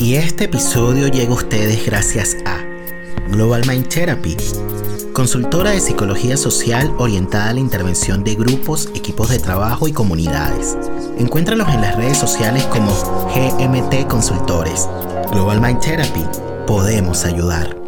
Y este episodio llega a ustedes gracias a Global Mind Therapy, consultora de psicología social orientada a la intervención de grupos, equipos de trabajo y comunidades. Encuéntralos en las redes sociales como GMT Consultores. Global Mind Therapy, podemos ayudar.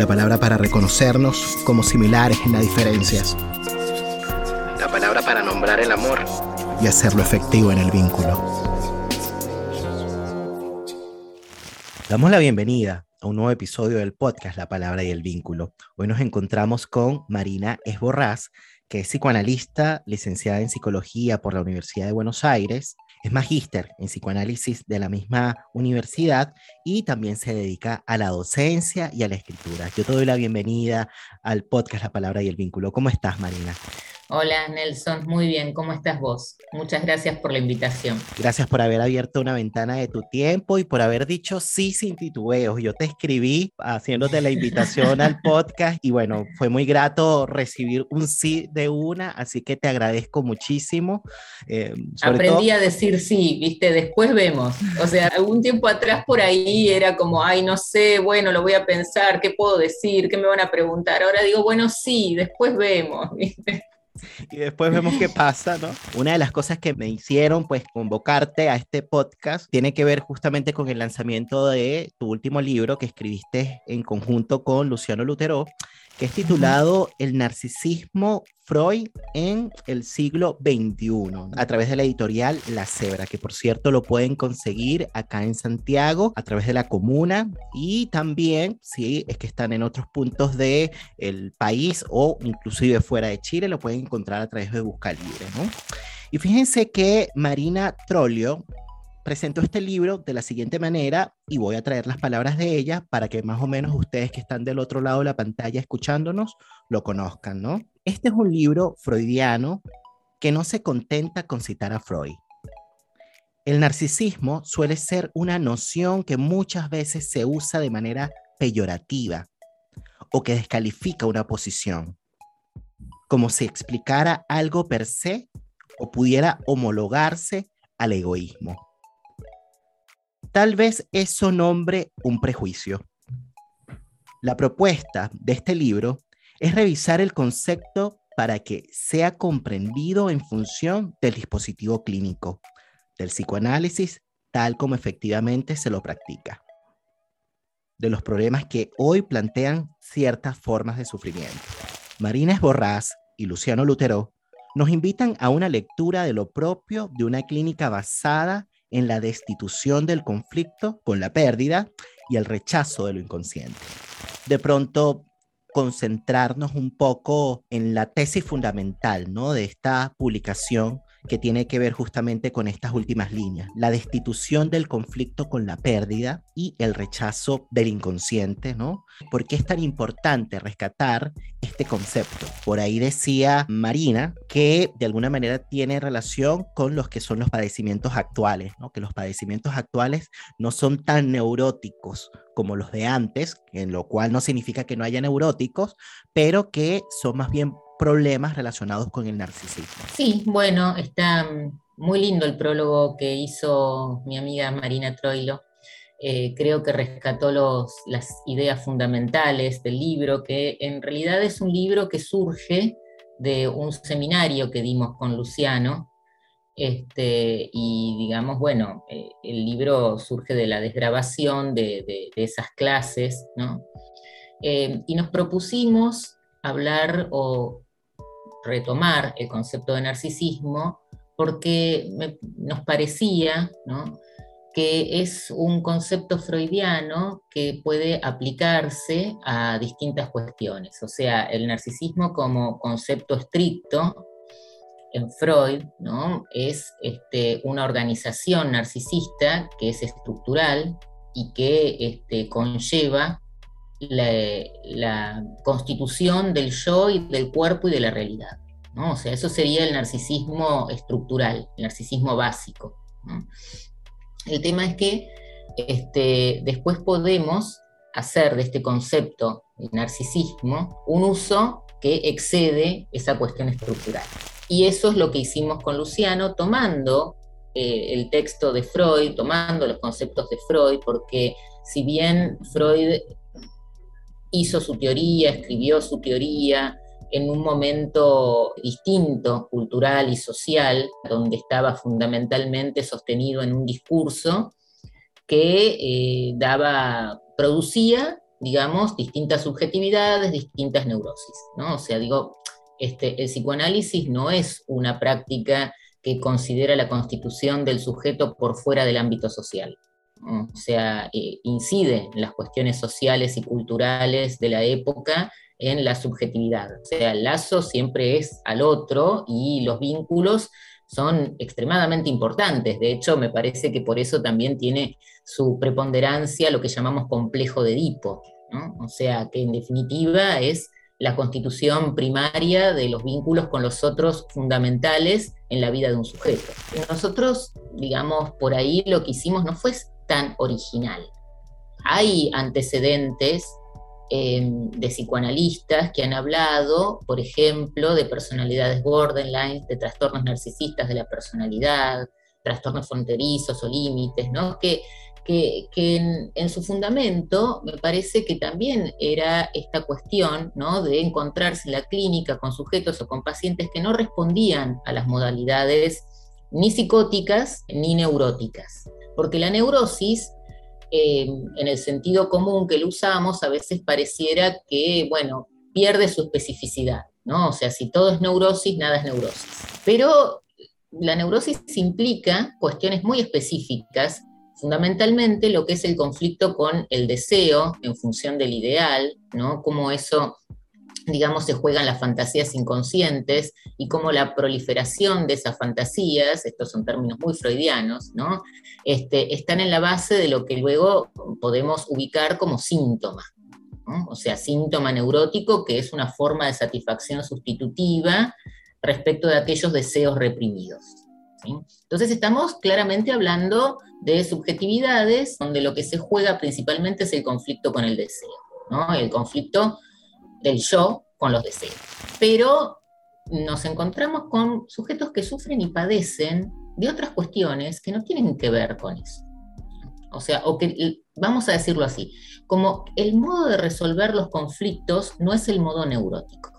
la palabra para reconocernos como similares en las diferencias, la palabra para nombrar el amor y hacerlo efectivo en el vínculo. Damos la bienvenida a un nuevo episodio del podcast La Palabra y el Vínculo. Hoy nos encontramos con Marina Esborraz, que es psicoanalista, licenciada en psicología por la Universidad de Buenos Aires, es magíster en psicoanálisis de la misma universidad y también se dedica a la docencia y a la escritura. Yo te doy la bienvenida al podcast La Palabra y el Vínculo. ¿Cómo estás, Marina? Hola Nelson, muy bien, ¿cómo estás vos? Muchas gracias por la invitación. Gracias por haber abierto una ventana de tu tiempo y por haber dicho sí sin titubeos. Yo te escribí haciéndote la invitación al podcast y bueno, fue muy grato recibir un sí de una, así que te agradezco muchísimo. Eh, Aprendí a decir sí, viste, después vemos. O sea, algún tiempo atrás por ahí era como, ay, no sé, bueno, lo voy a pensar, ¿qué puedo decir? ¿Qué me van a preguntar? Ahora digo, bueno, sí, después vemos, ¿viste? Y después vemos qué pasa, ¿no? Una de las cosas que me hicieron, pues, convocarte a este podcast tiene que ver justamente con el lanzamiento de tu último libro que escribiste en conjunto con Luciano Lutero, que es titulado El narcisismo Freud en el siglo XXI, a través de la editorial La Cebra, que por cierto lo pueden conseguir acá en Santiago, a través de la comuna, y también, si es que están en otros puntos del el país o inclusive fuera de Chile, lo pueden encontrar a través de Busca Libre, ¿no? Y fíjense que Marina Trolio presento este libro de la siguiente manera y voy a traer las palabras de ella para que más o menos ustedes que están del otro lado de la pantalla escuchándonos lo conozcan, ¿no? Este es un libro freudiano que no se contenta con citar a Freud. El narcisismo suele ser una noción que muchas veces se usa de manera peyorativa o que descalifica una posición, como si explicara algo per se o pudiera homologarse al egoísmo. Tal vez eso nombre un prejuicio. La propuesta de este libro es revisar el concepto para que sea comprendido en función del dispositivo clínico, del psicoanálisis, tal como efectivamente se lo practica, de los problemas que hoy plantean ciertas formas de sufrimiento. Marina Esborraz y Luciano Lutero nos invitan a una lectura de lo propio de una clínica basada en la destitución del conflicto con la pérdida y el rechazo de lo inconsciente. De pronto, concentrarnos un poco en la tesis fundamental ¿no? de esta publicación que tiene que ver justamente con estas últimas líneas, la destitución del conflicto con la pérdida y el rechazo del inconsciente, ¿no? ¿Por qué es tan importante rescatar este concepto? Por ahí decía Marina que de alguna manera tiene relación con los que son los padecimientos actuales, ¿no? Que los padecimientos actuales no son tan neuróticos como los de antes, en lo cual no significa que no haya neuróticos, pero que son más bien problemas relacionados con el narcisismo. Sí, bueno, está muy lindo el prólogo que hizo mi amiga Marina Troilo. Eh, creo que rescató los, las ideas fundamentales del libro, que en realidad es un libro que surge de un seminario que dimos con Luciano, este, y digamos, bueno, eh, el libro surge de la desgrabación de, esas clases, ¿no? Eh, y nos propusimos hablar o retomar el concepto de narcisismo porque nos parecía que es un concepto freudiano que puede aplicarse a distintas cuestiones. O sea, el narcisismo como concepto estricto en Freud ¿no? es este, una organización narcisista que es estructural y que este, conlleva la, constitución del yo y del cuerpo y de la realidad. ¿no? O sea, eso sería el narcisismo estructural, el narcisismo básico. El tema es que este, después podemos hacer de este concepto de narcisismo un uso que excede esa cuestión estructural. Y eso es lo que hicimos con Luciano, tomando eh, el texto de Freud, tomando los conceptos de Freud, porque si bien Freud hizo su teoría, escribió su teoría, en un momento distinto, cultural y social, donde estaba fundamentalmente sostenido en un discurso que eh, daba, producía, digamos, distintas subjetividades, distintas neurosis, ¿no? O sea, digo, este, el psicoanálisis no es una práctica que considera la constitución del sujeto por fuera del ámbito social. O sea, eh, incide en las cuestiones sociales y culturales de la época en la subjetividad. O sea, el lazo siempre es al otro y los vínculos son extremadamente importantes. De hecho, me parece que por eso también tiene su preponderancia lo que llamamos complejo de Edipo. O sea, que en definitiva es la constitución primaria de los vínculos con los otros fundamentales en la vida de un sujeto. nosotros, digamos, por ahí lo que hicimos no fue tan original. Hay antecedentes Em, de psicoanalistas que han hablado, por ejemplo, de personalidades borderline, de trastornos narcisistas de la personalidad, trastornos fronterizos o límites, que, en, su fundamento me parece que también era esta cuestión de encontrarse en la clínica con sujetos o con pacientes que no respondían a las modalidades ni psicóticas ni neuróticas. Porque la neurosis eh, en el sentido común que lo usamos, a veces pareciera que, bueno, pierde su especificidad, ¿no? O sea, si todo es neurosis, nada es neurosis. Pero la neurosis implica cuestiones muy específicas, fundamentalmente lo que es el conflicto con el deseo en función del ideal, ¿no? Cómo eso digamos, se juegan las fantasías inconscientes y cómo la proliferación de esas fantasías, estos son términos muy freudianos, ¿no? Este, están en la base de lo que luego podemos ubicar como síntoma. O sea, síntoma neurótico, que es una forma de satisfacción sustitutiva respecto de aquellos deseos reprimidos. Entonces estamos claramente hablando de subjetividades donde lo que se juega principalmente es el conflicto con el deseo, ¿no? el conflicto del yo con los deseos. Pero nos encontramos con sujetos que sufren y padecen de otras cuestiones que no tienen que ver con eso. O sea, o que, vamos a decirlo así, como el modo de resolver los conflictos no es el modo neurótico,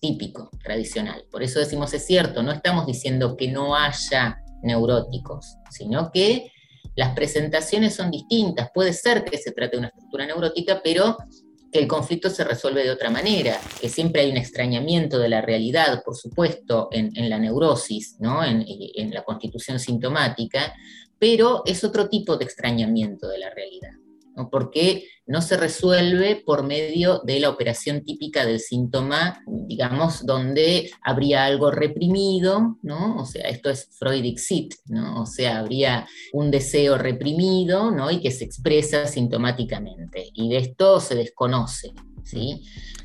típico, tradicional. Por eso decimos, es cierto, no estamos diciendo que no haya neuróticos, sino que las presentaciones son distintas. Puede ser que se trate de una estructura neurótica, pero que el conflicto se resuelve de otra manera, que siempre hay un extrañamiento de la realidad, por supuesto, en, la neurosis, ¿no? en, en la constitución sintomática, pero es otro tipo de extrañamiento de la realidad porque no se resuelve por medio de la operación típica del síntoma, digamos, donde habría algo reprimido, ¿no? O sea, esto es Freudic sit, ¿no? O sea, habría un deseo reprimido, ¿no? Y que se expresa sintomáticamente. Y de esto se desconoce, ¿sí?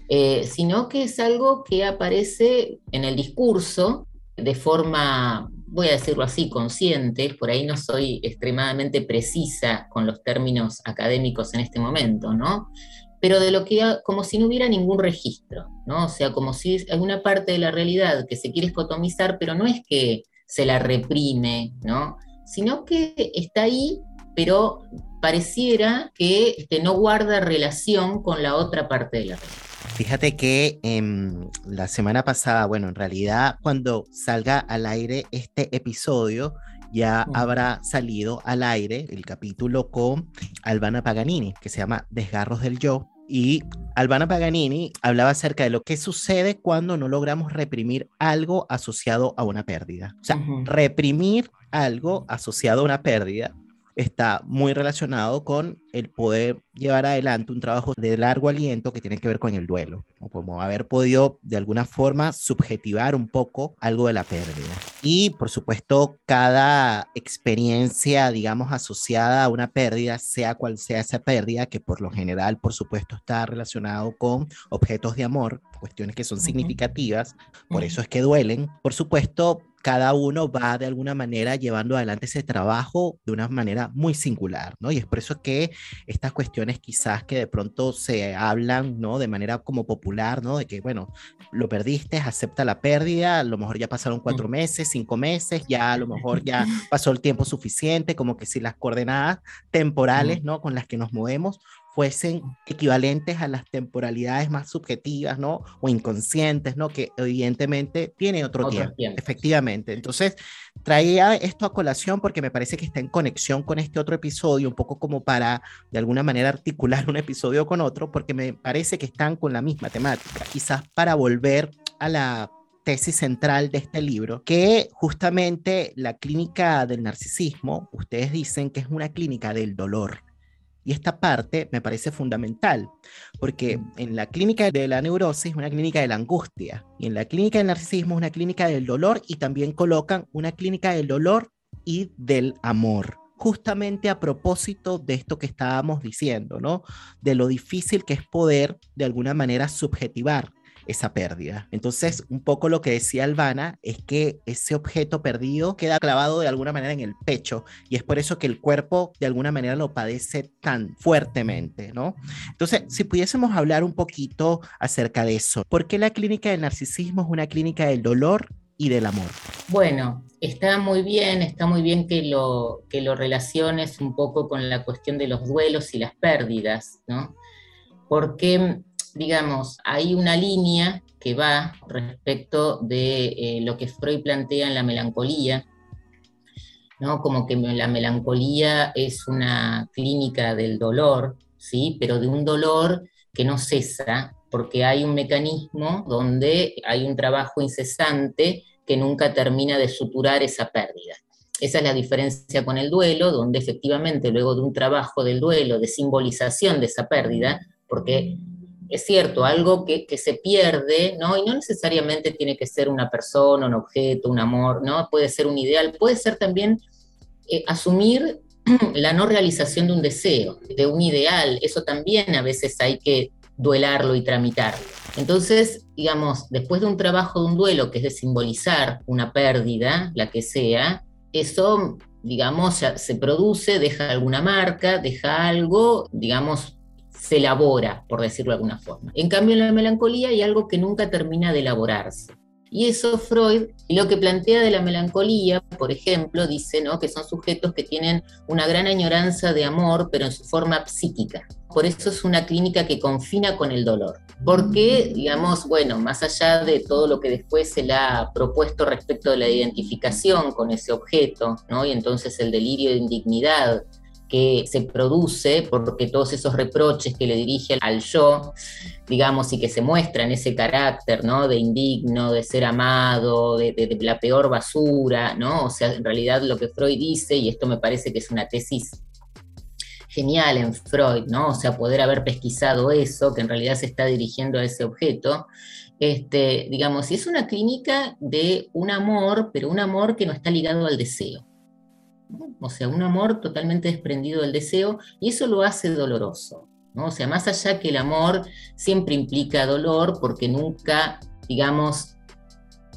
Eh, sino que es algo que aparece en el discurso de forma voy a decirlo así, consciente, por ahí no soy extremadamente precisa con los términos académicos en este momento, ¿no? Pero de lo que, como si no hubiera ningún registro, ¿no? O sea, como si hay una parte de la realidad que se quiere escotomizar, pero no es que se la reprime, ¿no? Sino que está ahí, pero pareciera que este, no guarda relación con la otra parte de la realidad. Fíjate que em, la semana pasada, bueno, en realidad cuando salga al aire este episodio, ya habrá salido al aire el capítulo con Albana Paganini, que se llama Desgarros del Yo. Y Albana Paganini hablaba acerca de lo que sucede cuando no logramos reprimir algo asociado a una pérdida. O sea, reprimir algo asociado a una pérdida está muy relacionado con el poder llevar adelante un trabajo de largo aliento que tiene que ver con el duelo, o como haber podido de alguna forma subjetivar un poco algo de la pérdida. Y por supuesto, cada experiencia, digamos, asociada a una pérdida, sea cual sea esa pérdida, que por lo general, por supuesto, está relacionado con objetos de amor, cuestiones que son significativas, por eso es que duelen. Por supuesto, cada uno va de alguna manera llevando adelante ese trabajo de una manera muy singular, ¿no? Y es por eso que estas cuestiones quizás que de pronto se hablan, ¿no? De manera como popular, ¿no? De que, bueno, lo perdiste, acepta la pérdida, a lo mejor ya pasaron cuatro meses, cinco meses, ya a lo mejor ya pasó el tiempo suficiente, como que si las coordenadas temporales, ¿no? Con las que nos movemos fuesen equivalentes a las temporalidades más subjetivas, ¿no? O inconscientes, ¿no? Que evidentemente tiene otro, tiempo, efectivamente. Entonces, traía esto a colación porque me parece que está en conexión con este otro episodio, un poco como para, de alguna manera, articular un episodio con otro, porque me parece que están con la misma temática. Quizás para volver a la tesis central de este libro, que justamente la clínica del narcisismo, ustedes dicen que es una clínica del dolor. Y esta parte me parece fundamental, porque en la clínica de la neurosis es una clínica de la angustia, y en la clínica del narcisismo es una clínica del dolor, y también colocan una clínica del dolor y del amor justamente a propósito de esto que estábamos diciendo, ¿no? De lo difícil que es poder de alguna manera subjetivar esa pérdida. Entonces, un poco lo que decía Albana es que ese objeto perdido queda clavado de alguna manera en el pecho y es por eso que el cuerpo de alguna manera lo padece tan fuertemente, ¿no? Entonces, si pudiésemos hablar un poquito acerca de eso, ¿por qué la clínica del narcisismo es una clínica del dolor y del amor? Bueno, está muy bien, está muy bien que lo, que lo relaciones un poco con la cuestión de los duelos y las pérdidas, ¿no? Porque digamos, hay una línea que va respecto de eh, lo que Freud plantea en la melancolía, ¿no? como que la melancolía es una clínica del dolor, ¿sí? pero de un dolor que no cesa, porque hay un mecanismo donde hay un trabajo incesante que nunca termina de suturar esa pérdida. Esa es la diferencia con el duelo, donde efectivamente luego de un trabajo del duelo, de simbolización de esa pérdida, porque es cierto, algo que, se pierde, ¿no? Y no necesariamente tiene que ser una persona, un objeto, un amor, ¿no? Puede ser un ideal, puede ser también eh, asumir la no realización de un deseo, de un ideal, eso también a veces hay que duelarlo y tramitarlo. Entonces, digamos, después de un trabajo de un duelo, que es de simbolizar una pérdida, la que sea, eso, digamos, se produce, deja alguna marca, deja algo, digamos, se elabora, por decirlo de alguna forma. En cambio, en la melancolía hay algo que nunca termina de elaborarse. Y eso Freud lo que plantea de la melancolía, por ejemplo, dice ¿no? que son sujetos que tienen una gran añoranza de amor, pero en su forma psíquica. Por eso es una clínica que confina con el dolor. Porque, digamos, bueno, más allá de todo lo que después se le ha propuesto respecto de la identificación con ese objeto, ¿no? y entonces el delirio de indignidad que se produce porque todos esos reproches que le dirige al yo, digamos, y que se muestran ese carácter, ¿no? De indigno, de ser amado, de, de, la peor basura, ¿no? O sea, en realidad lo que Freud dice, y esto me parece que es una tesis genial en Freud, ¿no? O sea, poder haber pesquisado eso, que en realidad se está dirigiendo a ese objeto, este, digamos, es una clínica de un amor, pero un amor que no está ligado al deseo o sea, un amor totalmente desprendido del deseo, y eso lo hace doloroso. ¿no? O sea, más allá que el amor siempre implica dolor, porque nunca, digamos,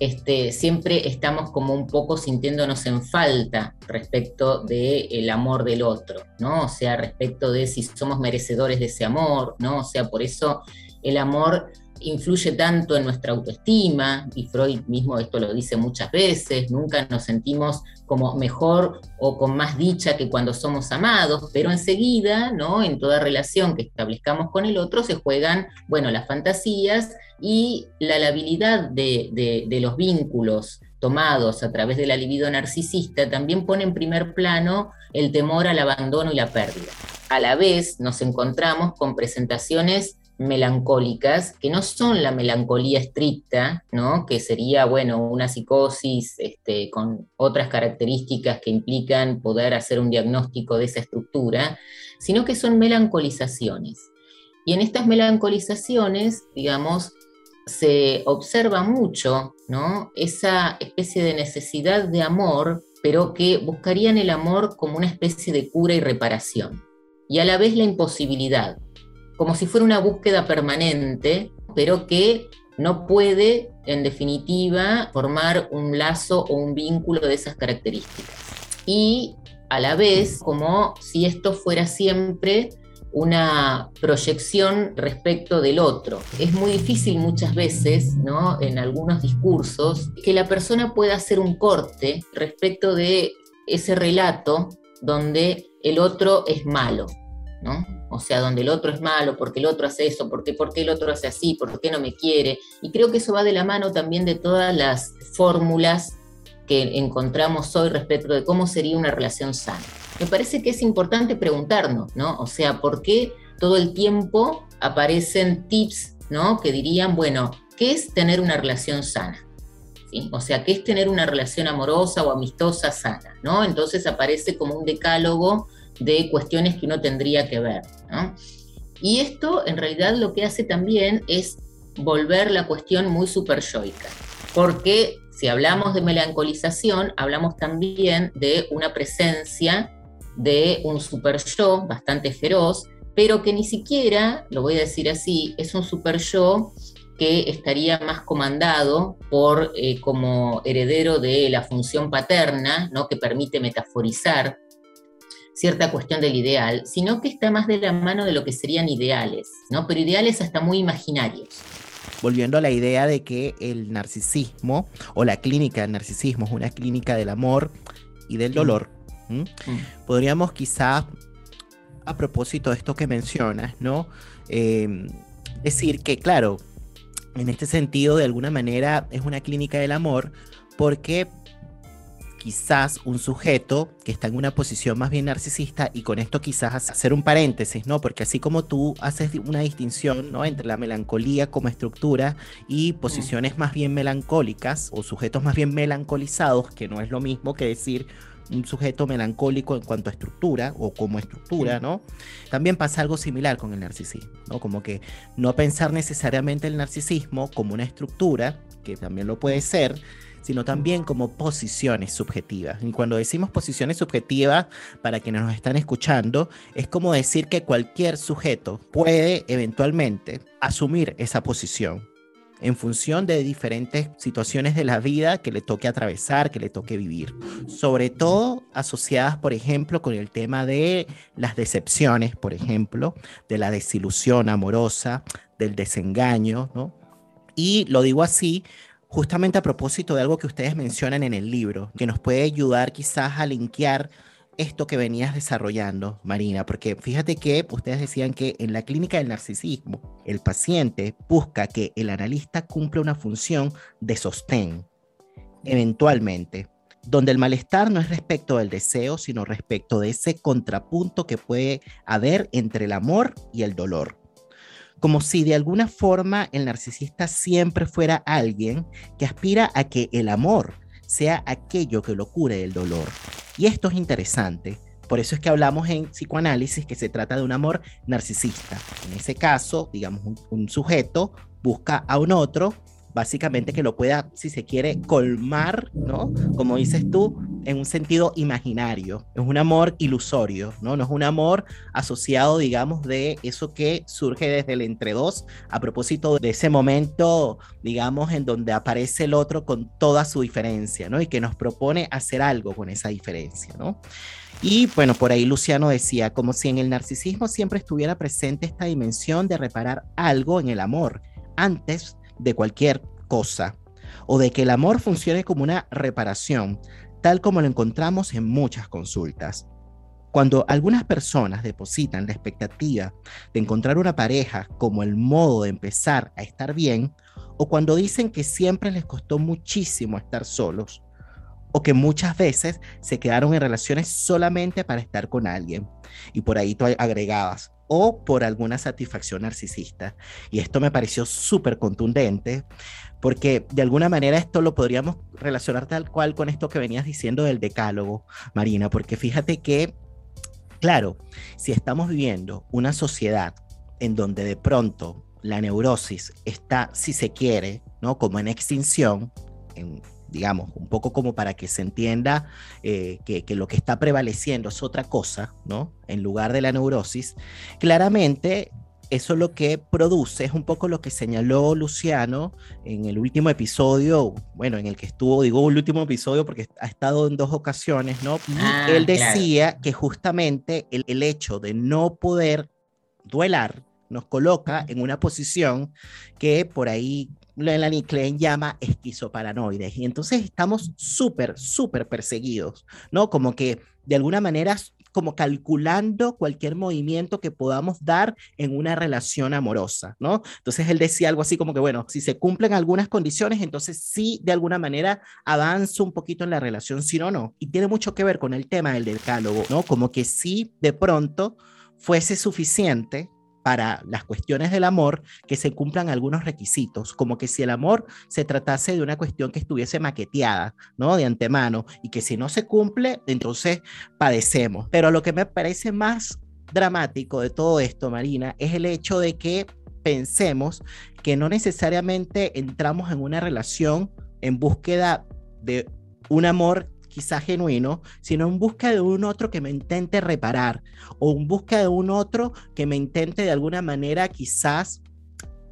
este, siempre estamos como un poco sintiéndonos en falta respecto del amor del otro, ¿no? O sea, respecto de si somos merecedores de ese amor, ¿no? O sea, por eso el amor influye tanto en nuestra autoestima, y Freud mismo esto lo dice muchas veces, nunca nos sentimos como mejor o con más dicha que cuando somos amados, pero enseguida, ¿no? En toda relación que establezcamos con el otro se juegan, bueno, las fantasías y la labilidad de, de los vínculos tomados a través de la libido narcisista también pone en primer plano el temor al abandono y la pérdida. A la vez nos encontramos con presentaciones melancólicas, que no son la melancolía estricta, ¿no? que sería, bueno, una psicosis este, con otras características que implican poder hacer un diagnóstico de esa estructura, sino que son melancolizaciones. Y en estas melancolizaciones, digamos, se observa mucho ¿no? esa especie de necesidad de amor, pero que buscarían el amor como una especie de cura y reparación, y a la vez la imposibilidad, como si fuera una búsqueda permanente, pero que no puede, en definitiva, formar un lazo o un vínculo de esas características. Y a la vez, como si esto fuera siempre una proyección respecto del otro. Es muy difícil muchas veces, ¿no? En algunos discursos, que la persona pueda hacer un corte respecto de ese relato donde el otro es malo, ¿no? O sea, donde el otro es malo, porque el otro hace eso, porque, porque el otro hace así, porque no me quiere. Y creo que eso va de la mano también de todas las fórmulas que encontramos hoy respecto de cómo sería una relación sana me parece que es importante preguntarnos, ¿no? O sea, ¿por qué todo el tiempo aparecen tips, ¿no? Que dirían, bueno, ¿qué es tener una relación sana? O sea, ¿qué es tener una relación amorosa o amistosa sana? ¿no? Entonces aparece como un decálogo de cuestiones que uno tendría que ver. ¿no? Y esto en realidad lo que hace también es volver la cuestión muy superyoica, porque si hablamos de melancolización, hablamos también de una presencia de un super yo bastante feroz, pero que ni siquiera, lo voy a decir así, es un super yo que estaría más comandado por eh, como heredero de la función paterna, ¿no? que permite metaforizar cierta cuestión del ideal, sino que está más de la mano de lo que serían ideales, ¿no? pero ideales hasta muy imaginarios. Volviendo a la idea de que el narcisismo o la clínica del narcisismo es una clínica del amor y del dolor, Mm. Podríamos quizá, a propósito de esto que mencionas, ¿no? Em, decir que, claro, en este sentido, de alguna manera, es una clínica del amor, porque quizás un sujeto que está en una posición más bien narcisista, y con esto quizás hacer un paréntesis, ¿no? Porque así como tú haces una distinción, ¿no? Entre la melancolía como estructura y posiciones más bien melancólicas o sujetos más bien melancolizados, que no es lo mismo que decir un sujeto melancólico en cuanto a estructura o como estructura, ¿no? También pasa algo similar con el narcisismo, ¿no? Como que no pensar necesariamente el narcisismo como una estructura, que también lo puede ser, sino también como posiciones subjetivas. Y cuando decimos posiciones subjetivas, para quienes nos están escuchando, es como decir que cualquier sujeto puede eventualmente asumir esa posición en función de diferentes situaciones de la vida que le toque atravesar, que le toque vivir. Sobre todo asociadas, por ejemplo, con el tema de las decepciones, por ejemplo, de la desilusión amorosa, del desengaño, ¿no? Y lo digo así justamente a propósito de algo que ustedes mencionan en el libro, que nos puede ayudar quizás a linkear esto que venías desarrollando, Marina, porque fíjate que ustedes decían que en la clínica del narcisismo, el paciente busca que el analista cumpla una función de sostén, eventualmente, donde el malestar no es respecto del deseo, sino respecto de ese contrapunto que puede haber entre el amor y el dolor. Como si de alguna forma el narcisista siempre fuera alguien que aspira a que el amor sea aquello que lo cure del dolor. Y esto es interesante. Por eso es que hablamos en psicoanálisis que se trata de un amor narcisista. En ese caso, digamos, un, sujeto busca a un otro básicamente que lo pueda, si se quiere, colmar, ¿no? Como dices tú, en un sentido imaginario. Es un amor ilusorio, ¿no? No es un amor asociado, digamos, de eso que surge desde el entre dos, a propósito de ese momento, digamos, en donde aparece el otro con toda su diferencia, ¿no? Y que nos propone hacer algo con esa diferencia, ¿no? Y bueno, por ahí Luciano decía, como si en el narcisismo siempre estuviera presente esta dimensión de reparar algo en el amor, antes de cualquier cosa, o de que el amor funcione como una reparación, tal como lo encontramos en muchas consultas. Cuando algunas personas depositan la expectativa de encontrar una pareja como el modo de empezar a estar bien, o cuando dicen que siempre les costó muchísimo estar solos, o que muchas veces se quedaron en relaciones solamente para estar con alguien. Y por ahí tú agregabas, o por alguna satisfacción narcisista. Y esto me pareció súper contundente porque de alguna manera esto lo podríamos relacionar tal cual con esto que venías diciendo del decálogo, Marina, porque fíjate que, claro, si estamos viviendo una sociedad en donde de pronto la neurosis está, si se quiere, ¿no? Como en extinción, en digamos, un poco como para que se entienda eh, que, lo que está prevaleciendo es otra cosa, ¿no? En lugar de la neurosis, claramente eso lo que produce es un poco lo que señaló Luciano en el último episodio, bueno, en el que estuvo, digo el último episodio porque ha estado en dos ocasiones, ¿no? Ah, él decía que justamente el, el hecho de no poder duelar nos coloca en una posición que por ahí Melanie Klein llama esquizoparanoides. Y entonces estamos súper, súper perseguidos, ¿no? Como que de alguna manera como calculando cualquier movimiento que podamos dar en una relación amorosa, ¿no? Entonces él decía algo así como que, bueno, si se cumplen algunas condiciones, entonces sí, de alguna manera avanza un poquito en la relación, si no, no. Y tiene mucho que ver con el tema del decálogo, ¿no? Como que sí, de pronto fuese suficiente para las cuestiones del amor que se cumplan algunos requisitos, como que si el amor se tratase de una cuestión que estuviese maqueteada, ¿no? De antemano, y que si no se cumple, entonces padecemos. Pero lo que me parece más dramático de todo esto, Marina, es el hecho de que pensemos que no necesariamente entramos en una relación en búsqueda de un amor quizás genuino, sino en busca de un otro que me intente reparar o en busca de un otro que me intente de alguna manera quizás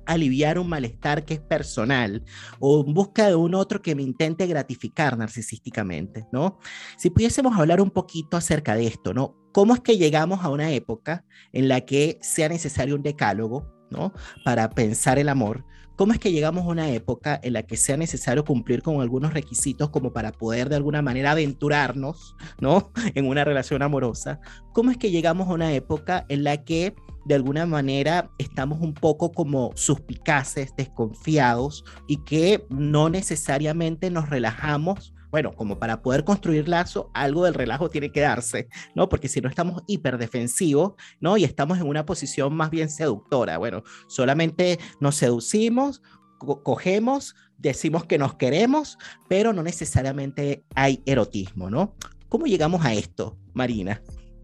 aliviar un malestar que es personal o en busca de un otro que me intente gratificar narcisísticamente, ¿no? Si pudiésemos hablar un poquito acerca de esto, ¿no? ¿Cómo es que llegamos a una época en la que sea necesario un decálogo, ¿no? Para pensar el amor, ¿Cómo es que llegamos a una época en la que sea necesario cumplir con algunos requisitos como para poder de alguna manera aventurarnos, ¿no? En una relación amorosa. ¿Cómo es que llegamos a una época en la que de alguna manera estamos un poco como suspicaces, desconfiados y que no necesariamente nos relajamos bueno, como para poder construir lazo, algo del relajo tiene que darse, ¿no? Porque si no estamos hiperdefensivos, ¿no? Y estamos en una posición más bien seductora. Bueno, solamente nos seducimos, cogemos, decimos que nos queremos, pero no necesariamente hay erotismo, ¿no? ¿Cómo llegamos a esto, Marina?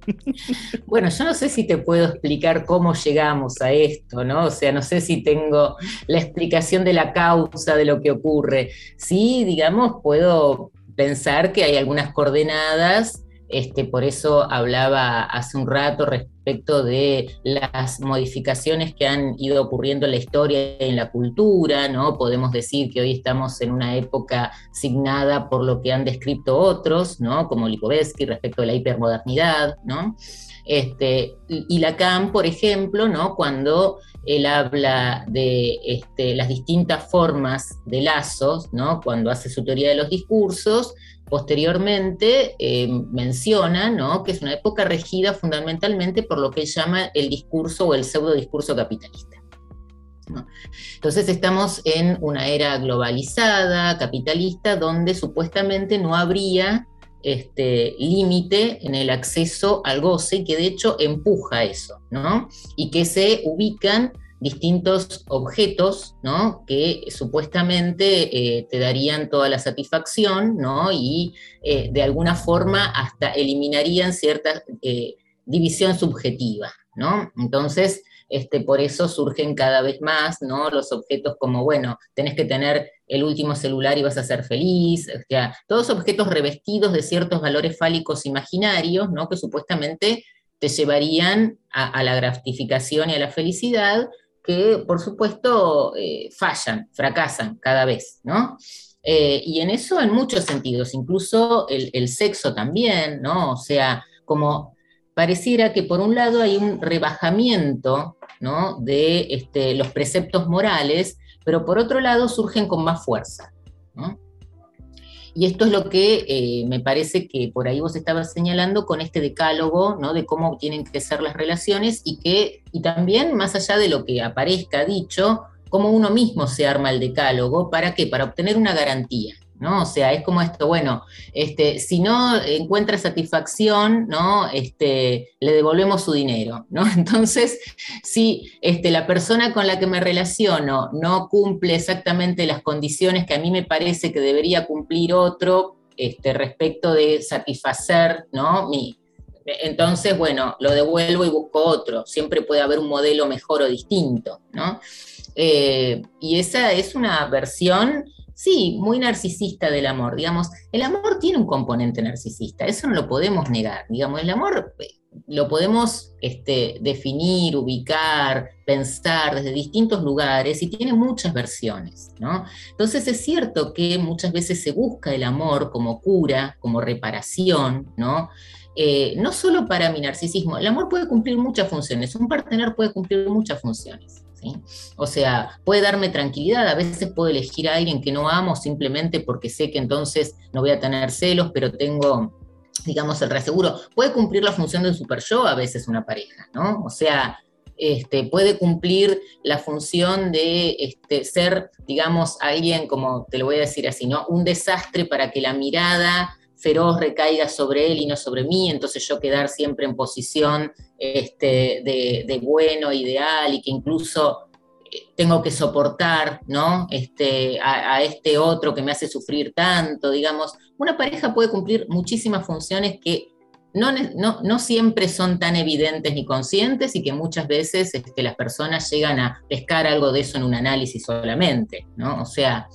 Bueno, yo no sé si te puedo explicar cómo llegamos a esto, ¿no? O sea, no sé si tengo la explicación de la causa de lo que ocurre. Sí, digamos, puedo pensar que hay algunas coordenadas, este, por eso hablaba hace un rato respecto de las modificaciones que han ido ocurriendo en la historia y en la cultura, ¿no? Podemos decir que hoy estamos en una época signada por lo que han descrito otros, ¿no? Como Lipovetsky respecto de la hipermodernidad, ¿no? Este, y Lacan, por ejemplo, ¿no? cuando él habla de este, las distintas formas de lazos, ¿no? cuando hace su teoría de los discursos, posteriormente eh, menciona ¿no? que es una época regida fundamentalmente por lo que él llama el discurso o el pseudo discurso capitalista. Entonces estamos en una era globalizada, capitalista, donde supuestamente no habría este, límite en el acceso al goce que de hecho empuja eso, ¿no? Y que se ubican distintos objetos, ¿no? Que supuestamente eh, te darían toda la satisfacción, ¿no? Y eh, de alguna forma hasta eliminarían cierta eh, división subjetiva, ¿no? Entonces, este, por eso surgen cada vez más, ¿no? Los objetos como, bueno, tenés que tener el último celular y vas a ser feliz, o sea, todos objetos revestidos de ciertos valores fálicos imaginarios, ¿no? Que supuestamente te llevarían a, la gratificación y a la felicidad, que por supuesto eh, fallan, fracasan cada vez, ¿no? Eh, y en eso en muchos sentidos, incluso el, el, sexo también, ¿no? O sea, como pareciera que por un lado hay un rebajamiento ¿no? de este, los preceptos morales, pero por otro lado surgen con más fuerza. Y esto es lo que eh, me parece que por ahí vos estabas señalando con este decálogo, ¿no? De cómo tienen que ser las relaciones y que, y también más allá de lo que aparezca dicho, cómo uno mismo se arma el decálogo, ¿para qué? Para obtener una garantía, ¿no? O sea, es como esto, bueno, este, si no encuentra satisfacción, ¿no? Este, le devolvemos su dinero, ¿no? Entonces, si este, la persona con la que me relaciono no cumple exactamente las condiciones que a mí me parece que debería cumplir otro, este, respecto de satisfacer, ¿no? Mi, entonces, bueno, lo devuelvo y busco otro. Siempre puede haber un modelo mejor o distinto, ¿no? Eh, y esa es una versión sí, muy narcisista del amor. Digamos, el amor tiene un componente narcisista, eso no lo podemos negar. Digamos, el amor eh, lo podemos este, definir, ubicar, pensar desde distintos lugares y tiene muchas versiones, ¿no? Entonces es cierto que muchas veces se busca el amor como cura, como reparación, ¿no? Eh, no solo para mi narcisismo, el amor puede cumplir muchas funciones, un partener puede cumplir muchas funciones. O sea, puede darme tranquilidad, a veces puedo elegir a alguien que no amo simplemente porque sé que entonces no voy a tener celos, pero tengo, digamos, el reaseguro. Puede cumplir la función de un super yo a veces una pareja, ¿no? O sea, este, puede cumplir la función de este, ser, digamos, alguien, como te lo voy a decir así, ¿no? Un desastre para que la mirada feroz recaiga sobre él y no sobre mí, entonces yo quedar siempre en posición este, de, bueno, ideal y que incluso eh, tengo que soportar ¿no? este, a, este otro que me hace sufrir tanto, digamos. Una pareja puede cumplir muchísimas funciones que no, no, siempre son tan evidentes ni conscientes y que muchas veces este, las personas llegan a pescar algo de eso en un análisis solamente, ¿no? O sea,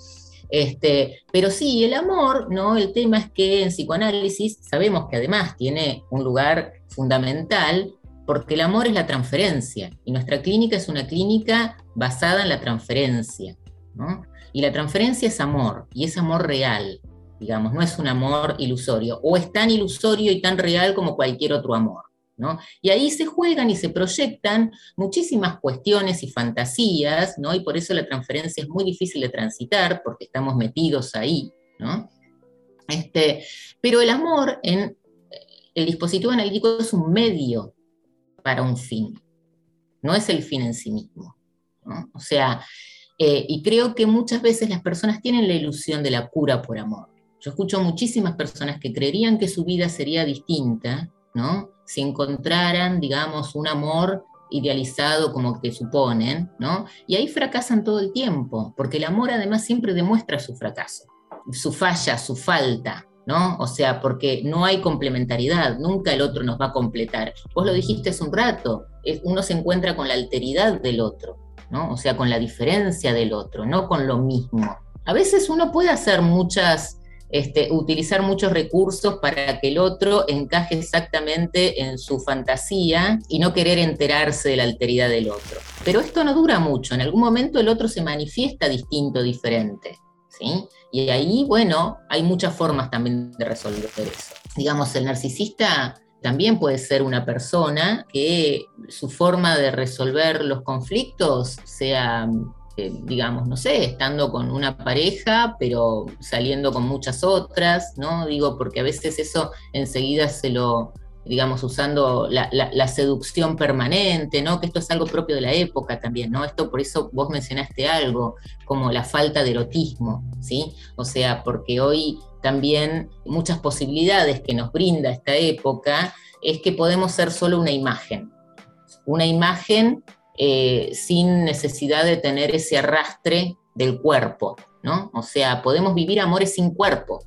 este, pero sí, el amor, ¿no? El tema es que en psicoanálisis sabemos que además tiene un lugar fundamental porque el amor es la transferencia y nuestra clínica es una clínica basada en la transferencia, ¿no? Y la transferencia es amor y es amor real, digamos, no es un amor ilusorio, o es tan ilusorio y tan real como cualquier otro amor. Y ahí se juegan y se proyectan muchísimas cuestiones y fantasías, ¿no? Y por eso la transferencia es muy difícil de transitar, porque estamos metidos ahí, ¿no? Este, pero el amor en el dispositivo analítico es un medio para un fin, no es el fin en sí mismo. O sea, eh, y creo que muchas veces las personas tienen la ilusión de la cura por amor. Yo escucho muchísimas personas que creerían que su vida sería distinta, ¿no? si encontraran, digamos, un amor idealizado como que suponen, ¿no? Y ahí fracasan todo el tiempo, porque el amor además siempre demuestra su fracaso, su falla, su falta, ¿no? O sea, porque no hay complementariedad, nunca el otro nos va a completar. Vos lo dijiste hace un rato, uno se encuentra con la alteridad del otro, ¿no? O sea, con la diferencia del otro, no con lo mismo. A veces uno puede hacer muchas este, utilizar muchos recursos para que el otro encaje exactamente en su fantasía y no querer enterarse de la alteridad del otro. Pero esto no dura mucho, en algún momento el otro se manifiesta distinto, diferente. ¿sí? Y ahí, bueno, hay muchas formas también de resolver eso. Digamos, el narcisista también puede ser una persona que su forma de resolver los conflictos sea eh, digamos, no sé, estando con una pareja, pero saliendo con muchas otras, ¿no? Digo, porque a veces eso enseguida se lo, digamos, usando la, seducción permanente, ¿no? Que esto es algo propio de la época también, ¿no? Esto por eso vos mencionaste algo, como la falta de erotismo, ¿sí? O sea, porque hoy también muchas posibilidades que nos brinda esta época es que podemos ser solo una imagen, una imagen eh, sin necesidad de tener ese arrastre del cuerpo, ¿no? O sea, podemos vivir amores sin cuerpo,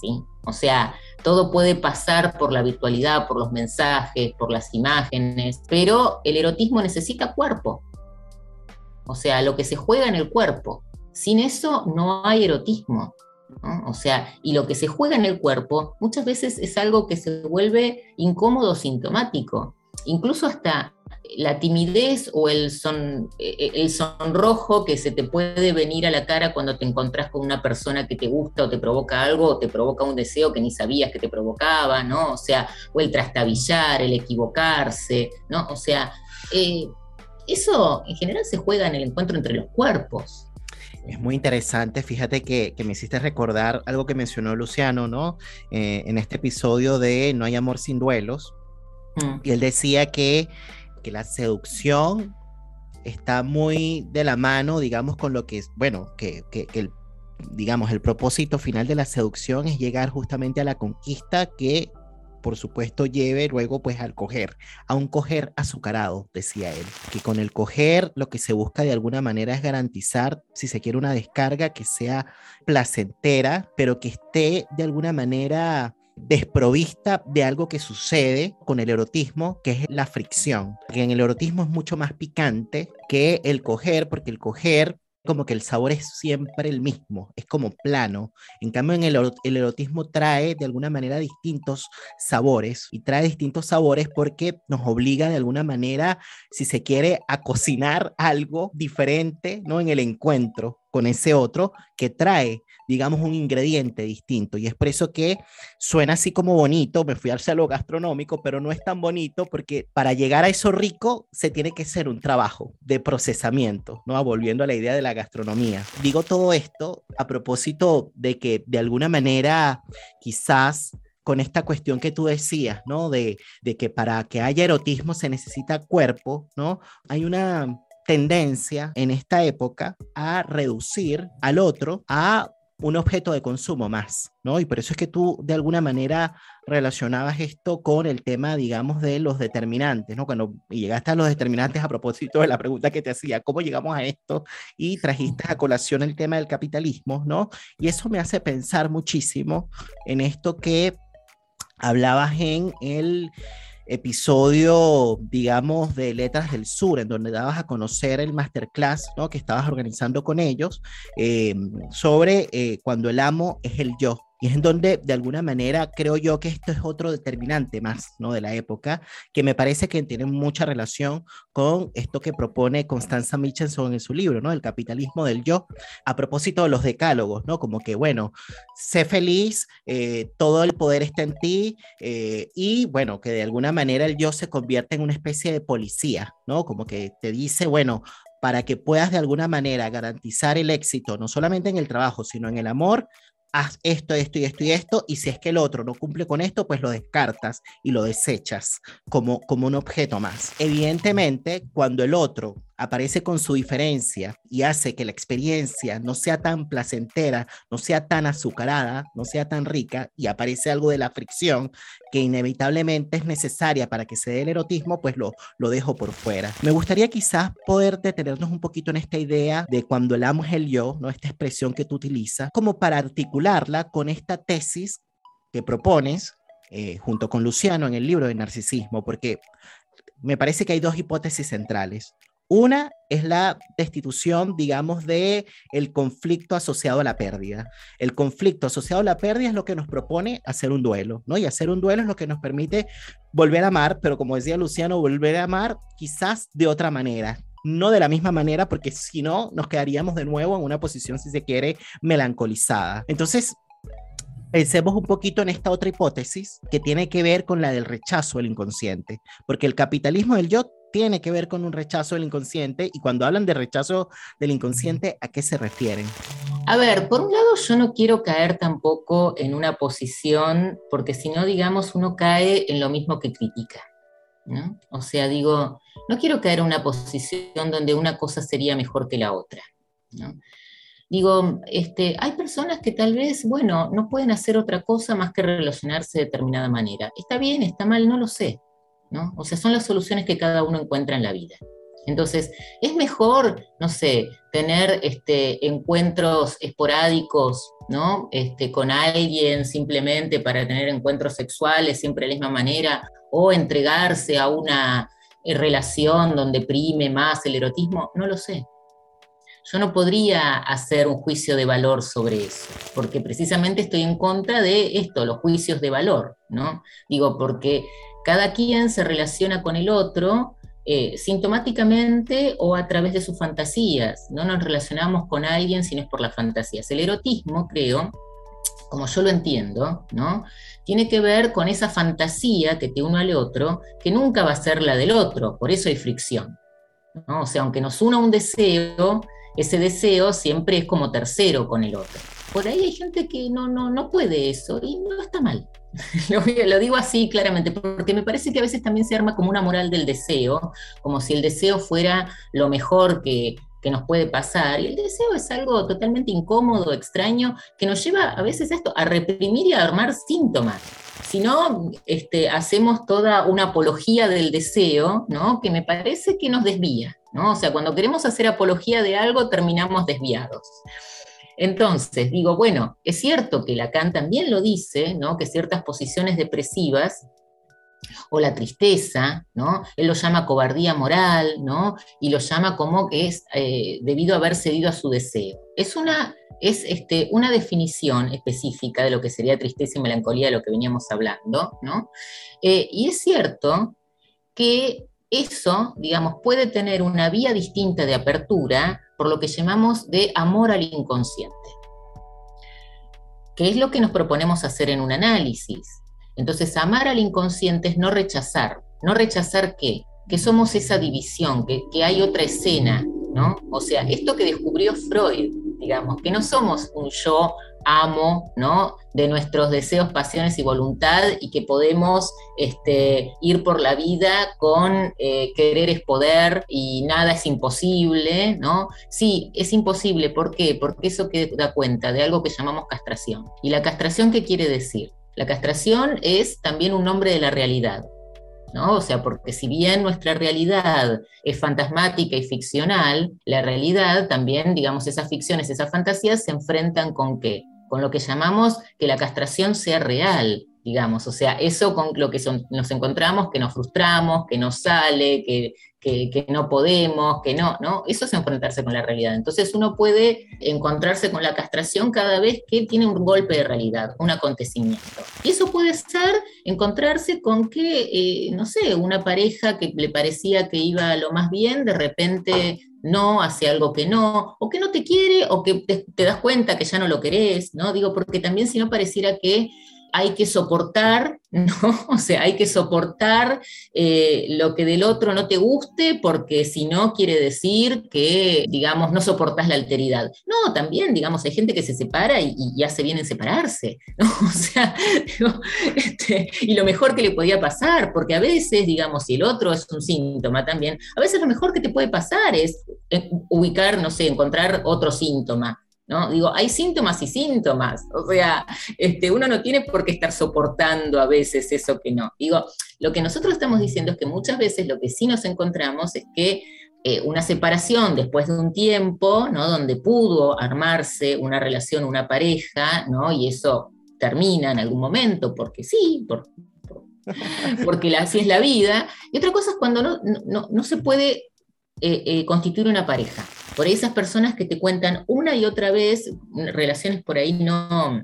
¿sí? O sea, todo puede pasar por la virtualidad, por los mensajes, por las imágenes, pero el erotismo necesita cuerpo. O sea, lo que se juega en el cuerpo. Sin eso no hay erotismo. O sea, y lo que se juega en el cuerpo muchas veces es algo que se vuelve incómodo, sintomático. Incluso hasta la timidez o el, son, e, el sonrojo que se te puede venir a la cara cuando te encontrás con una persona que te gusta o te provoca algo o te provoca un deseo que ni sabías que te provocaba, ¿no? O sea, o el trastabillar, el equivocarse, ¿no? O sea, eh, eso en general se juega en el encuentro entre los cuerpos. Es muy interesante, fíjate que, me hiciste recordar algo que mencionó Luciano, ¿no? Eh, en este episodio de No hay amor sin duelos. Mm. Y él decía que que la seducción está muy de la mano, digamos, con lo que es, bueno, que, el digamos, el propósito final de la seducción es llegar justamente a la conquista que por supuesto, lleve luego pues al coger, a un coger azucarado, decía él, que con el coger lo que se busca de alguna manera es garantizar, si se quiere, una descarga que sea placentera, pero que esté de alguna manera desprovista de algo que sucede con el erotismo, que es la fricción. Que en el erotismo es mucho más picante que el coger, porque el coger como que el sabor es siempre el mismo, es como plano. En cambio, en el, erotismo trae de alguna manera distintos sabores y trae distintos sabores porque nos obliga de alguna manera, si se quiere, a cocinar algo diferente, ¿no? En el encuentro con ese otro que trae, digamos, un ingrediente distinto. Y es por que suena así como bonito, me fui al lo gastronómico, pero no es tan bonito porque para llegar a eso rico se tiene que hacer un trabajo de procesamiento, ¿no? Volviendo a la idea de la gastronomía. Digo todo esto a propósito de que de alguna manera quizás con esta cuestión que tú decías, ¿no? De, de, que para que haya erotismo se necesita cuerpo, ¿no? Hay una tendencia en esta época a reducir al otro a un objeto de consumo más, ¿no? Y por eso es que tú de alguna manera relacionabas esto con el tema, digamos, de los determinantes, ¿no? Cuando llegaste a los determinantes a propósito de la pregunta que te hacía, ¿cómo llegamos a esto? Y trajiste a colación el tema del capitalismo, ¿no? Y eso me hace pensar muchísimo en esto que hablabas en el episodio, digamos, de Letras del Sur, en donde dabas a conocer el masterclass ¿no? que estabas organizando con ellos eh, sobre eh, cuando el amo es el yo. Y es en donde, de alguna manera, creo yo que esto es otro determinante más, ¿no? De la época, que me parece que tiene mucha relación con esto que propone Constanza Michelson en su libro, ¿no? El capitalismo del yo, a propósito de los decálogos, ¿no? Como que, bueno, sé feliz, eh, todo el poder está en ti, eh, y bueno, que de alguna manera el yo se convierte en una especie de policía, ¿no? Como que te dice, bueno, para que puedas de alguna manera garantizar el éxito, no solamente en el trabajo, sino en el amor, haz esto, esto y esto y esto, y si es que el otro no cumple con esto, pues lo descartas y lo desechas como, como un objeto más. Evidentemente, cuando el otro aparece con su diferencia y hace que la experiencia no sea tan placentera, no sea tan azucarada, no sea tan rica y aparece algo de la fricción que inevitablemente es necesaria para que se dé el erotismo, pues lo, lo dejo por fuera. Me gustaría quizás poder detenernos un poquito en esta idea de cuando el amo es el yo, ¿no? esta expresión que tú utilizas, como para articularla con esta tesis que propones eh, junto con Luciano en el libro de narcisismo, porque me parece que hay dos hipótesis centrales. Una es la destitución, digamos, de el conflicto asociado a la pérdida. El conflicto asociado a la pérdida es lo que nos propone hacer un duelo, ¿no? Y hacer un duelo es lo que nos permite volver a amar, pero como decía Luciano, volver a amar quizás de otra manera, no de la misma manera, porque si no, nos quedaríamos de nuevo en una posición, si se quiere, melancolizada. Entonces, pensemos un poquito en esta otra hipótesis que tiene que ver con la del rechazo del inconsciente, porque el capitalismo del yo tiene que ver con un rechazo del inconsciente y cuando hablan de rechazo del inconsciente, ¿a qué se refieren? A ver, por un lado yo no quiero caer tampoco en una posición, porque si no, digamos, uno cae en lo mismo que critica. ¿no? O sea, digo, no quiero caer en una posición donde una cosa sería mejor que la otra. Digo, este, hay personas que tal vez, bueno, no pueden hacer otra cosa más que relacionarse de determinada manera. Está bien, está mal, no lo sé. O sea, son las soluciones que cada uno encuentra en la vida. Entonces, es mejor, no sé, tener este, encuentros esporádicos, ¿no? Este, con alguien simplemente para tener encuentros sexuales siempre de la misma manera, o entregarse a una eh, relación donde prime más el erotismo, no lo sé. Yo no podría hacer un juicio de valor sobre eso, porque precisamente estoy en contra de esto, los juicios de valor, ¿no? Digo, porque cada quien se relaciona con el otro eh, sintomáticamente o a través de sus fantasías. No nos relacionamos con alguien si no es por las fantasías. El erotismo, creo, como yo lo entiendo, ¿no? Tiene que ver con esa fantasía que te une al otro, que nunca va a ser la del otro, por eso hay fricción. O sea, aunque nos una un deseo, ese deseo siempre es como tercero con el otro. Por ahí hay gente que no, no, no puede eso y no está mal. lo, digo así claramente, porque me parece que a veces también se arma como una moral del deseo, como si el deseo fuera lo mejor que, que nos puede pasar. Y el deseo es algo totalmente incómodo, extraño, que nos lleva a veces esto, a reprimir y a armar síntomas. Si no, este, hacemos toda una apología del deseo, ¿no? que me parece que nos desvía. ¿no? O sea, cuando queremos hacer apología de algo, terminamos desviados. Entonces, digo, bueno, es cierto que Lacan también lo dice, ¿no? que ciertas posiciones depresivas o la tristeza, ¿no? Él lo llama cobardía moral, ¿no? Y lo llama como que es eh, debido a haber cedido a su deseo. Es una, es este, una definición específica de lo que sería tristeza y melancolía, de lo que veníamos hablando, ¿no? Eh, y es cierto que eso, digamos, puede tener una vía distinta de apertura por lo que llamamos de amor al inconsciente, que es lo que nos proponemos hacer en un análisis. Entonces, amar al inconsciente es no rechazar. ¿No rechazar qué? Que somos esa división, que, hay otra escena, ¿no? O sea, esto que descubrió Freud, digamos, que no somos un yo amo, ¿no? De nuestros deseos, pasiones y voluntad y que podemos este, ir por la vida con eh, querer es poder y nada es imposible, ¿no? Sí, es imposible, ¿por qué? Porque eso que da cuenta de algo que llamamos castración. ¿Y la castración qué quiere decir? La castración es también un nombre de la realidad. ¿no? O sea, porque si bien nuestra realidad es fantasmática y ficcional, la realidad también, digamos, esas ficciones, esas fantasías se enfrentan con qué? Con lo que llamamos que la castración sea real, digamos, o sea, eso con lo que nos encontramos, que nos frustramos, que no sale, que, que, no podemos, que no, ¿no? Eso es enfrentarse con la realidad. Entonces uno puede encontrarse con la castración cada vez que tiene un golpe de realidad, un acontecimiento. Y eso puede ser encontrarse con que, eh, no sé, una pareja que le parecía que iba lo más bien, de repente no, hace algo que no, o que no te quiere, o que te, das cuenta que ya no lo querés, ¿no? Digo, porque también si no pareciera que hay que soportar, ¿no? O sea, hay que soportar eh, lo que del otro no te guste, porque si no quiere decir que, digamos, no soportas la alteridad. No, también, digamos, hay gente que se separa y, hace bien en separarse, ¿no? O sea, este, y lo mejor que le podía pasar, porque a veces, digamos, si el otro es un síntoma también, a veces lo mejor que te puede pasar es eh, ubicar, no sé, encontrar otro síntoma ¿no? Digo, hay síntomas y síntomas, o sea, este, uno no tiene por qué estar soportando a veces eso que no. Digo, lo que nosotros estamos diciendo es que muchas veces lo que sí nos encontramos es que eh, una separación después de un tiempo, ¿no? Donde pudo armarse una relación, una pareja, ¿no? Y eso termina en algún momento, porque sí, porque así es la vida. Y otra cosa es cuando no, no, se puede eh, eh, constituir una pareja. Por esas personas que te cuentan una y otra vez relaciones por ahí no,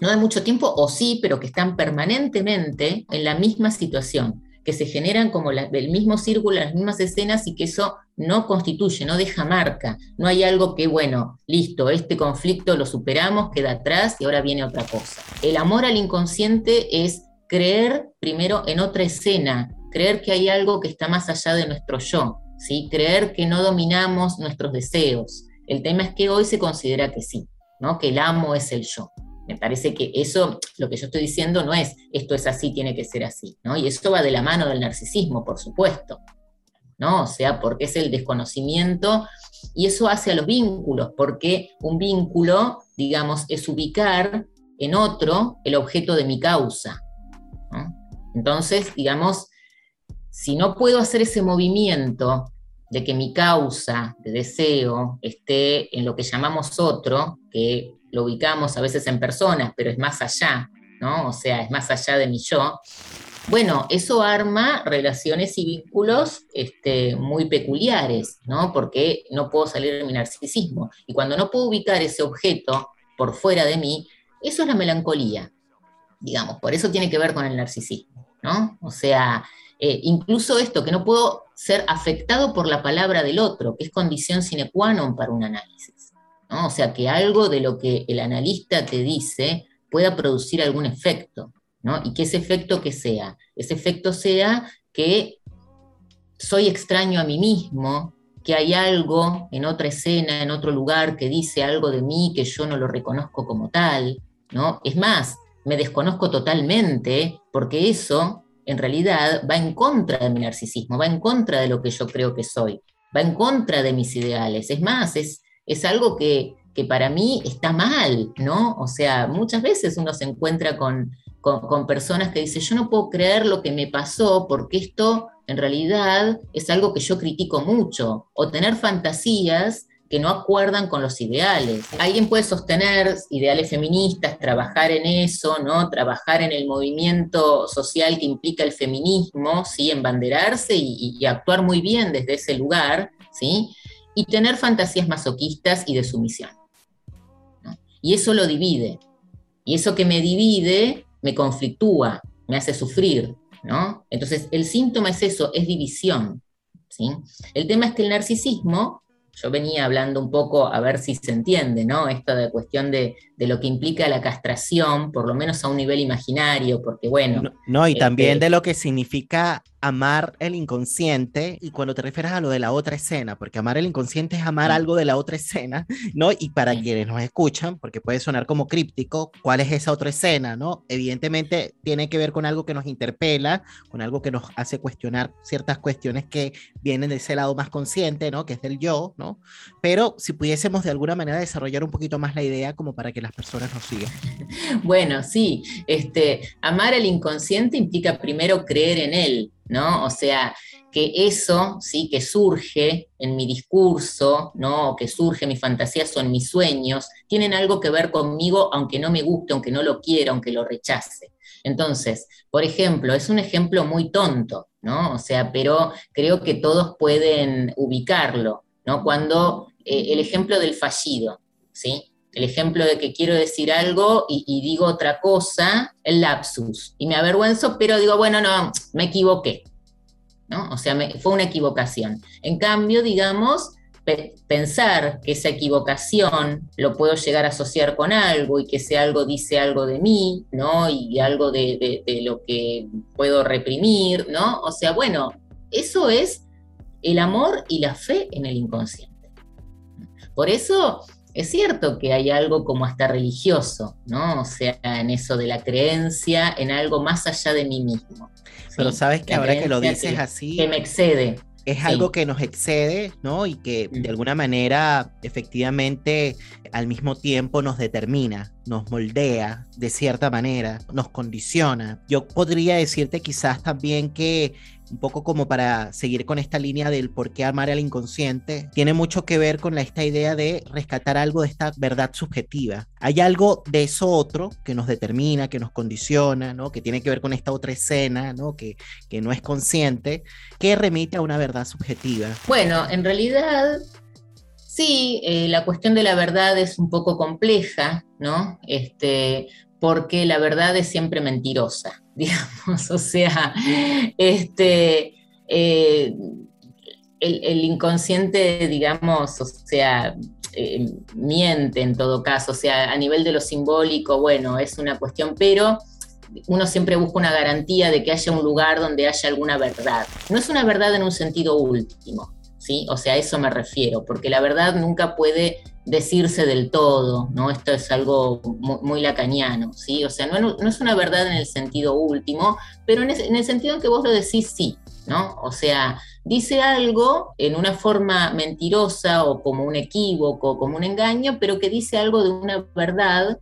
no de mucho tiempo, o sí, pero que están permanentemente en la misma situación, que se generan como el mismo círculo, las mismas escenas y que eso no constituye, no deja marca, no hay algo que, bueno, listo, este conflicto lo superamos, queda atrás y ahora viene otra cosa. El amor al inconsciente es creer primero en otra escena, creer que hay algo que está más allá de nuestro yo, creer que no dominamos nuestros deseos. El tema es que hoy se considera que sí, ¿no? que el amo es el yo. Me parece que eso, lo que yo estoy diciendo no es esto es así, tiene que ser así, ¿no? Y esto va de la mano del narcisismo, por supuesto, ¿no? O sea, porque es el desconocimiento y eso hace a los vínculos, porque un vínculo, digamos, es ubicar en otro el objeto de mi causa. Entonces, digamos, si no puedo hacer ese movimiento de que mi causa de deseo esté en lo que llamamos otro, que lo ubicamos a veces en personas, pero es más allá, ¿no? O sea, es más allá de mi yo. Bueno, eso arma relaciones y vínculos este, muy peculiares, ¿no? Porque no puedo salir de mi narcisismo. Y cuando no puedo ubicar ese objeto por fuera de mí, eso es la melancolía, digamos. Por eso tiene que ver con el narcisismo, ¿no? O sea, eh, incluso esto, que no puedo ser afectado por la palabra del otro, que es condición sine qua non para un análisis. O sea, que algo de lo que el analista te dice pueda producir algún efecto, ¿no? Y que ese efecto que sea, ese efecto sea que soy extraño a mí mismo, que hay algo en otra escena, en otro lugar, que dice algo de mí que yo no lo reconozco como tal, ¿no? Es más, me desconozco totalmente, porque eso en realidad va en contra de mi narcisismo, va en contra de lo que yo creo que soy. va en contra de mis ideales. Es más, es, es algo que, que para mí está mal, ¿no? O sea, muchas veces uno se encuentra con, con, personas que dicen, yo no puedo creer lo que me pasó porque esto en realidad es algo que yo critico mucho, o tener fantasías que no acuerdan con los ideales. Alguien puede sostener ideales feministas, trabajar en eso, ¿no? Trabajar en el movimiento social que implica el feminismo, ¿sí? Embanderarse y, y actuar muy bien desde ese lugar, ¿sí? Y tener fantasías masoquistas y de sumisión. Y eso lo divide. Y eso que me divide me conflictúa, me hace sufrir, ¿no? Entonces, el síntoma es eso, es división, ¿sí? El tema es que el narcisismo, yo venía hablando un poco a ver si se entiende, ¿no? Esta de cuestión de, de lo que implica la castración, por lo menos a un nivel imaginario, porque bueno... No, y también este de lo que significa amar el inconsciente y cuando te refieres a lo de la otra escena, porque amar el inconsciente es amar algo de la otra escena, ¿no? Y para quienes nos escuchan, porque puede sonar como críptico, ¿cuál es esa otra escena, ¿no? Evidentemente tiene que ver con algo que nos interpela, con algo que nos hace cuestionar ciertas cuestiones que vienen de ese lado más consciente, ¿no? Que es del yo, ¿no? Pero si pudiésemos de alguna manera desarrollar un poquito más la idea como para que las personas nos sigan. Bueno, sí, este, amar el inconsciente implica primero creer en él, ¿no? O sea, que eso, ¿sí? Que surge en mi discurso, ¿no? O que surge en mis fantasías o en mis sueños, tienen algo que ver conmigo, aunque no me guste, aunque no lo quiera, aunque lo rechace. Entonces, por ejemplo, es un ejemplo muy tonto, ¿no? O sea, pero creo que todos pueden ubicarlo, ¿no? Cuando eh, el ejemplo del fallido, ¿sí? El ejemplo de que quiero decir algo y, digo otra cosa, el lapsus. Y me avergüenzo, pero digo, bueno, no, me equivoqué. ¿no? O sea, fue una equivocación. En cambio, digamos, pensar que esa equivocación lo puedo llegar a asociar con algo y que ese algo dice algo de mí, ¿no? Y algo de lo que puedo reprimir, ¿no? O sea, bueno, eso es el amor y la fe en el inconsciente. Por eso es cierto que hay algo como hasta religioso, ¿no? O sea, en eso de la creencia en algo más allá de mí mismo. Pero sabes que ahora que lo dices así... Que me excede. Es algo que nos excede, ¿no? Y que de alguna manera, efectivamente, al mismo tiempo nos determina, nos moldea de cierta manera, nos condiciona. Yo podría decirte quizás también que un poco como para seguir con esta línea del por qué amar al inconsciente, tiene mucho que ver con esta idea de rescatar algo de esta verdad subjetiva. Hay algo de eso otro que nos determina, que nos condiciona, ¿no? que tiene que ver con esta otra escena, ¿no? Que, no es consciente, que remite a una verdad subjetiva. Bueno, en realidad Sí, eh, la cuestión de la verdad es un poco compleja, ¿no? Este, porque la verdad es siempre mentirosa, digamos, o sea, este, eh, el, inconsciente, digamos, o sea, eh, miente en todo caso, o sea, a nivel de lo simbólico, bueno, es una cuestión, pero uno siempre busca una garantía de que haya un lugar donde haya alguna verdad. No es una verdad en un sentido último, ¿sí? O sea, a eso me refiero, porque la verdad nunca puede decirse del todo, ¿no? Esto es algo muy, lacaniano, ¿sí? O sea, no, es una verdad en el sentido último, pero en, el sentido en que vos lo decís sí, ¿no? O sea, dice algo en una forma mentirosa o como un equívoco, como un engaño, pero que dice algo de una verdad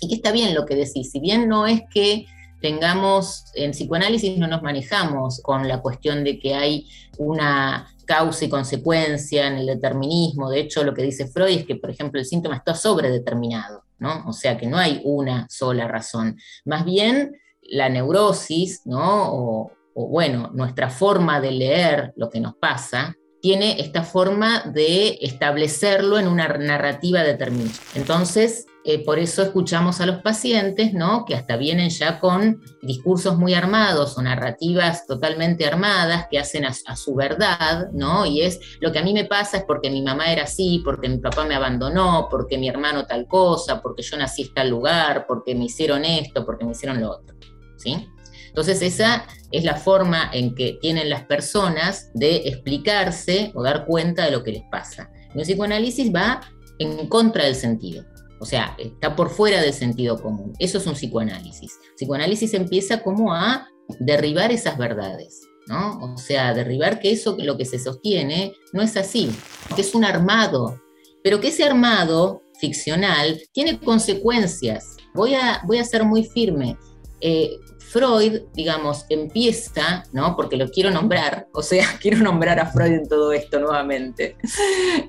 y que está bien lo que decís, si bien no es que tengamos, en psicoanálisis no nos manejamos con la cuestión de que hay una causa y consecuencia en el determinismo. De hecho, lo que dice Freud es que, por ejemplo, el síntoma está sobredeterminado, ¿no? O sea, que no hay una sola razón. Más bien, la neurosis, ¿no? O, bueno, nuestra forma de leer lo que nos pasa, tiene esta forma de establecerlo en una narrativa determinada. Entonces, eh, por eso escuchamos a los pacientes, ¿no? Que hasta vienen ya con discursos muy armados o narrativas totalmente armadas que hacen a, su verdad, ¿no? Y es lo que a mí me pasa es porque mi mamá era así, porque mi papá me abandonó, porque mi hermano tal cosa, porque yo nací en tal lugar, porque me hicieron esto, porque me hicieron lo otro, ¿sí? Entonces esa es la forma en que tienen las personas de explicarse o dar cuenta de lo que les pasa. El psicoanálisis va en contra del sentido. O sea, está por fuera del sentido común. Eso es un psicoanálisis. psicoanálisis empieza como a derribar esas verdades. ¿no? O sea, derribar que eso, lo que se sostiene, no es así, que es un armado, pero que ese armado ficcional tiene consecuencias. Voy a, voy a ser muy firme. Eh, Freud, digamos, empieza, ¿no? Porque lo quiero nombrar, o sea, quiero nombrar a Freud en todo esto nuevamente.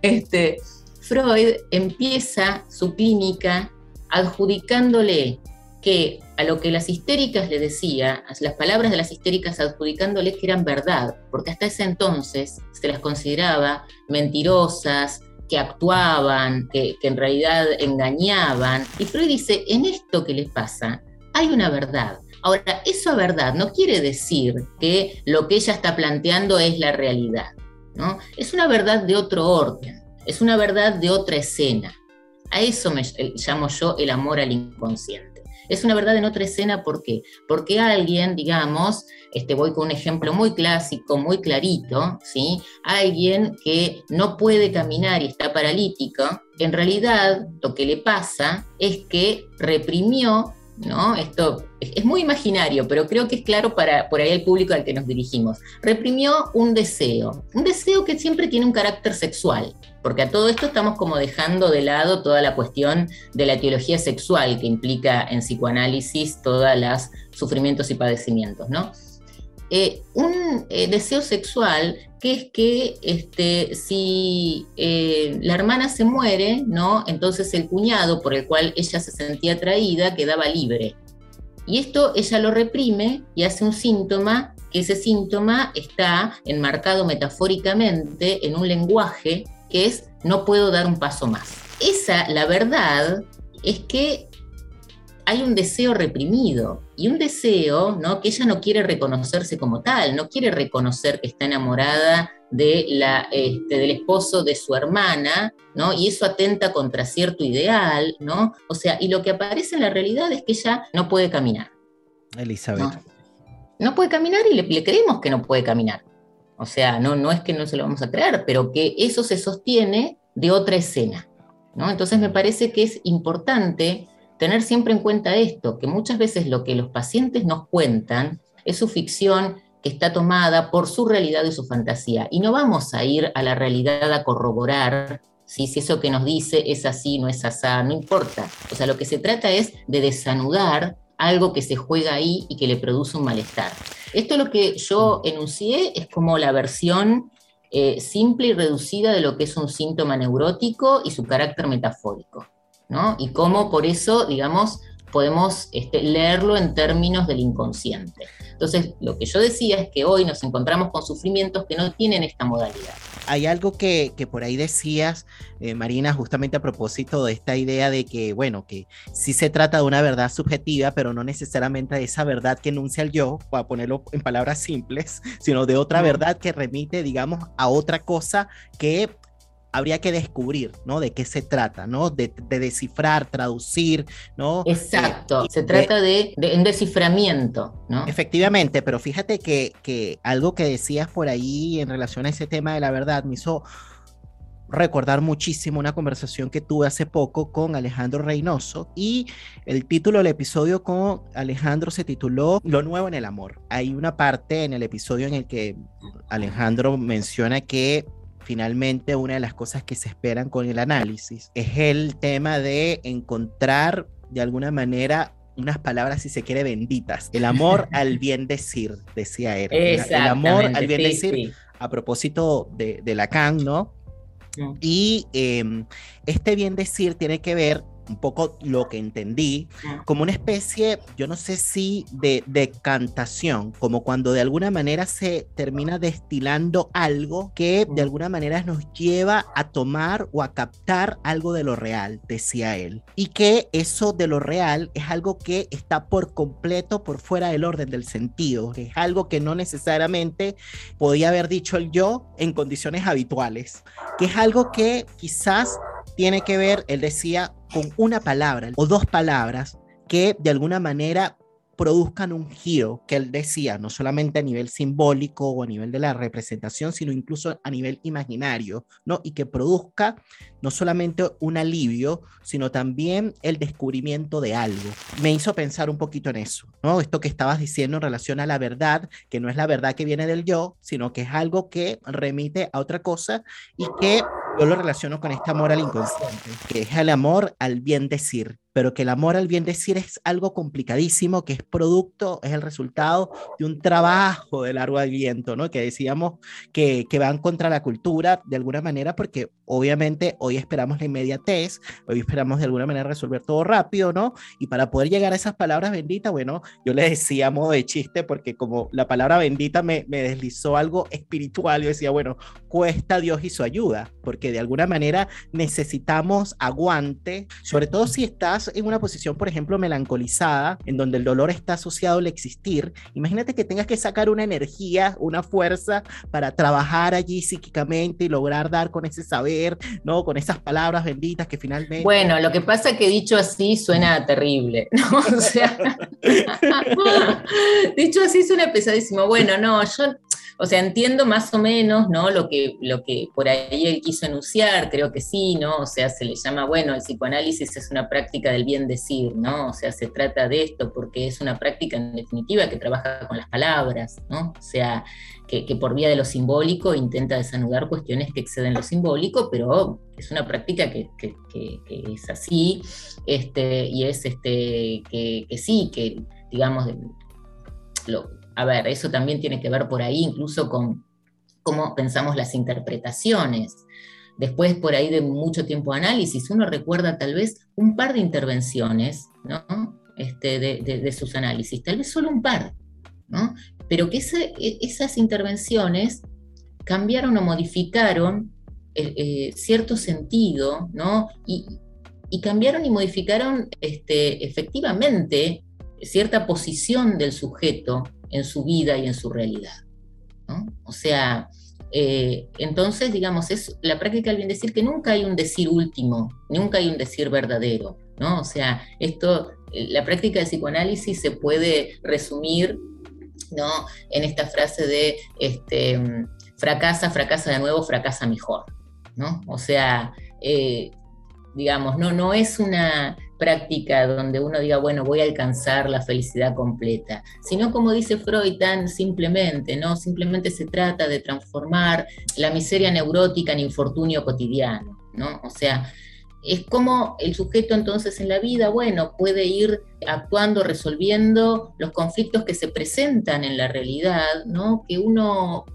Este, Freud empieza su clínica adjudicándole que a lo que las histéricas le decía, las palabras de las histéricas adjudicándole que eran verdad, porque hasta ese entonces se las consideraba mentirosas, que actuaban, que, en realidad engañaban. Y Freud dice, en esto que les pasa, hay una verdad. Ahora, eso verdad no quiere decir que lo que ella está planteando es la realidad, ¿no? Es una verdad de otro orden, es una verdad de otra escena. A eso me llamo yo el amor al inconsciente. Es una verdad en otra escena, ¿por qué? Porque alguien, digamos, este, voy con un ejemplo muy clásico, muy clarito, ¿sí? Alguien que no puede caminar y está paralítico, en realidad lo que le pasa es que reprimió ¿no? Esto es muy imaginario, pero creo que es claro para por ahí el público al que nos dirigimos. Reprimió un deseo, un deseo que siempre tiene un carácter sexual, porque a todo esto estamos como dejando de lado toda la cuestión de la etiología sexual que implica en psicoanálisis todos los sufrimientos y padecimientos, ¿no? Eh, un eh, deseo sexual que es que este, si eh, la hermana se muere, ¿no? entonces el cuñado por el cual ella se sentía atraída quedaba libre. Y esto ella lo reprime y hace un síntoma, que ese síntoma está enmarcado metafóricamente en un lenguaje que es no puedo dar un paso más. Esa, la verdad, es que hay un deseo reprimido y un deseo ¿no? que ella no quiere reconocerse como tal, no quiere reconocer que está enamorada de la, este, del esposo de su hermana, ¿no? Y eso atenta contra cierto ideal, ¿no? O sea, y lo que aparece en la realidad es que ella no puede caminar. Elizabeth. No, puede caminar y le, creemos que no puede caminar. O sea, no, no es que no se lo vamos a creer, pero que eso se sostiene de otra escena, ¿no? Entonces me parece que es importante tener siempre en cuenta esto, que muchas veces lo que los pacientes nos cuentan es su ficción que está tomada por su realidad y su fantasía. Y no vamos a ir a la realidad a corroborar si eso que nos dice es así, no es así, no importa. O sea, lo que se trata es de desanudar algo que se juega ahí y que le produce un malestar. Esto lo que yo enuncié es como la versión eh, simple y reducida de lo que es un síntoma neurótico y su carácter metafórico. Y cómo por eso, digamos, podemos este, leerlo en términos del inconsciente. Entonces, lo que yo decía es que hoy nos encontramos con sufrimientos que no tienen esta modalidad. Hay algo que, por ahí decías, eh, Marina, justamente a propósito de esta idea de que, bueno, que sí se trata de una verdad subjetiva, pero no necesariamente de esa verdad que enuncia el yo, para ponerlo en palabras simples, sino de otra verdad que remite, digamos, a otra cosa que habría que descubrir, ¿no? De qué se trata, ¿no? De, descifrar, traducir, ¿no? Exacto, se trata de, un desciframiento, ¿no? Efectivamente, pero fíjate que, que algo que decías por ahí en relación a ese tema de la verdad me hizo recordar muchísimo una conversación que tuve hace poco con Alejandro Reynoso y el título del episodio con Alejandro se tituló Lo nuevo en el amor. Hay una parte en el episodio en el que Alejandro menciona que finalmente una de las cosas que se esperan con el análisis es el tema de encontrar de alguna manera unas palabras, si se quiere, benditas. El amor al bien decir, decía él. El amor al bien decir, a propósito de, de Lacan, ¿no? Mm. Y em, este bien decir tiene que ver un poco lo que entendí, como una especie, yo no sé si de decantación, como cuando de alguna manera se termina destilando algo que de alguna manera nos lleva a tomar o a captar algo de lo real, decía él. Y que eso de lo real es algo que está por completo por fuera del orden del sentido, que es algo que no necesariamente podía haber dicho el yo en condiciones habituales, que es algo que quizás tiene que ver, él decía, con una palabra o dos palabras que de alguna manera produzcan un giro que él decía, no solamente a nivel simbólico o a nivel de la representación, sino incluso a nivel imaginario, ¿no? Y que produzca no solamente un alivio, sino también el descubrimiento de algo. Me hizo pensar un poquito en eso, ¿no? Esto que estabas diciendo en relación a la verdad, que no es la verdad que viene del yo, sino que es algo que remite a otra cosa y que yo lo relaciono con este amor al inconsciente, que es el amor al bien decir, pero que el amor al bien decir es algo complicadísimo, que es producto, es el resultado de un trabajo de largo aliento, ¿no? Que decíamos que, que van contra la cultura de alguna manera, porque obviamente hoy esperamos la inmediatez, hoy esperamos de alguna manera resolver todo rápido, ¿no? Y para poder llegar a esas palabras benditas, bueno, yo le decía a modo de chiste, porque como la palabra bendita me, me deslizó algo espiritual, yo decía, bueno, cuesta Dios y su ayuda, porque de alguna manera necesitamos aguante, sobre todo si estás en una posición, por ejemplo, melancolizada, en donde el dolor está asociado al existir, imagínate que tengas que sacar una energía, una fuerza para trabajar allí psíquicamente y lograr dar con ese saber, ¿no? Con esas palabras benditas que finalmente... Bueno, lo que pasa es que dicho así suena terrible, ¿no? O sea, dicho así suena pesadísimo. Bueno, no, yo o sea, entiendo más o menos, ¿no? Lo que, lo que por ahí él quiso enunciar, creo que sí, ¿no? O sea, se le llama, bueno, el psicoanálisis es una práctica del bien decir, ¿no? O sea, se trata de esto porque es una práctica en definitiva que trabaja con las palabras, ¿no? O sea, que, por vía de lo simbólico intenta desanudar cuestiones que exceden lo simbólico, pero es una práctica que, es así, este, y es este, que, sí, que digamos, a ver, eso también tiene que ver por ahí incluso con cómo pensamos las interpretaciones. Después, por ahí de mucho tiempo de análisis, uno recuerda tal vez un par de intervenciones ¿no? este, de, sus análisis, tal vez solo un par, ¿no? Pero que e, esas intervenciones cambiaron o modificaron eh, eh, cierto sentido, ¿no? Y, cambiaron y modificaron este, efectivamente cierta posición del sujeto en su vida y en su realidad. O sea, eh, entonces, digamos, es la práctica del bien decir que nunca hay un decir último, nunca hay un decir verdadero, ¿no? O sea, esto, la práctica del psicoanálisis se puede resumir, ¿no? En esta frase de, este, fracasa, fracasa de nuevo, fracasa mejor, ¿no? O sea, eh, digamos, no, no es una práctica donde uno diga, bueno, voy a alcanzar la felicidad completa, sino como dice Freud tan simplemente, ¿no? Simplemente se trata de transformar la miseria neurótica en infortunio cotidiano, ¿no? O sea, es como el sujeto entonces en la vida, bueno, puede ir actuando, resolviendo los conflictos que se presentan en la realidad, ¿no? Que uno,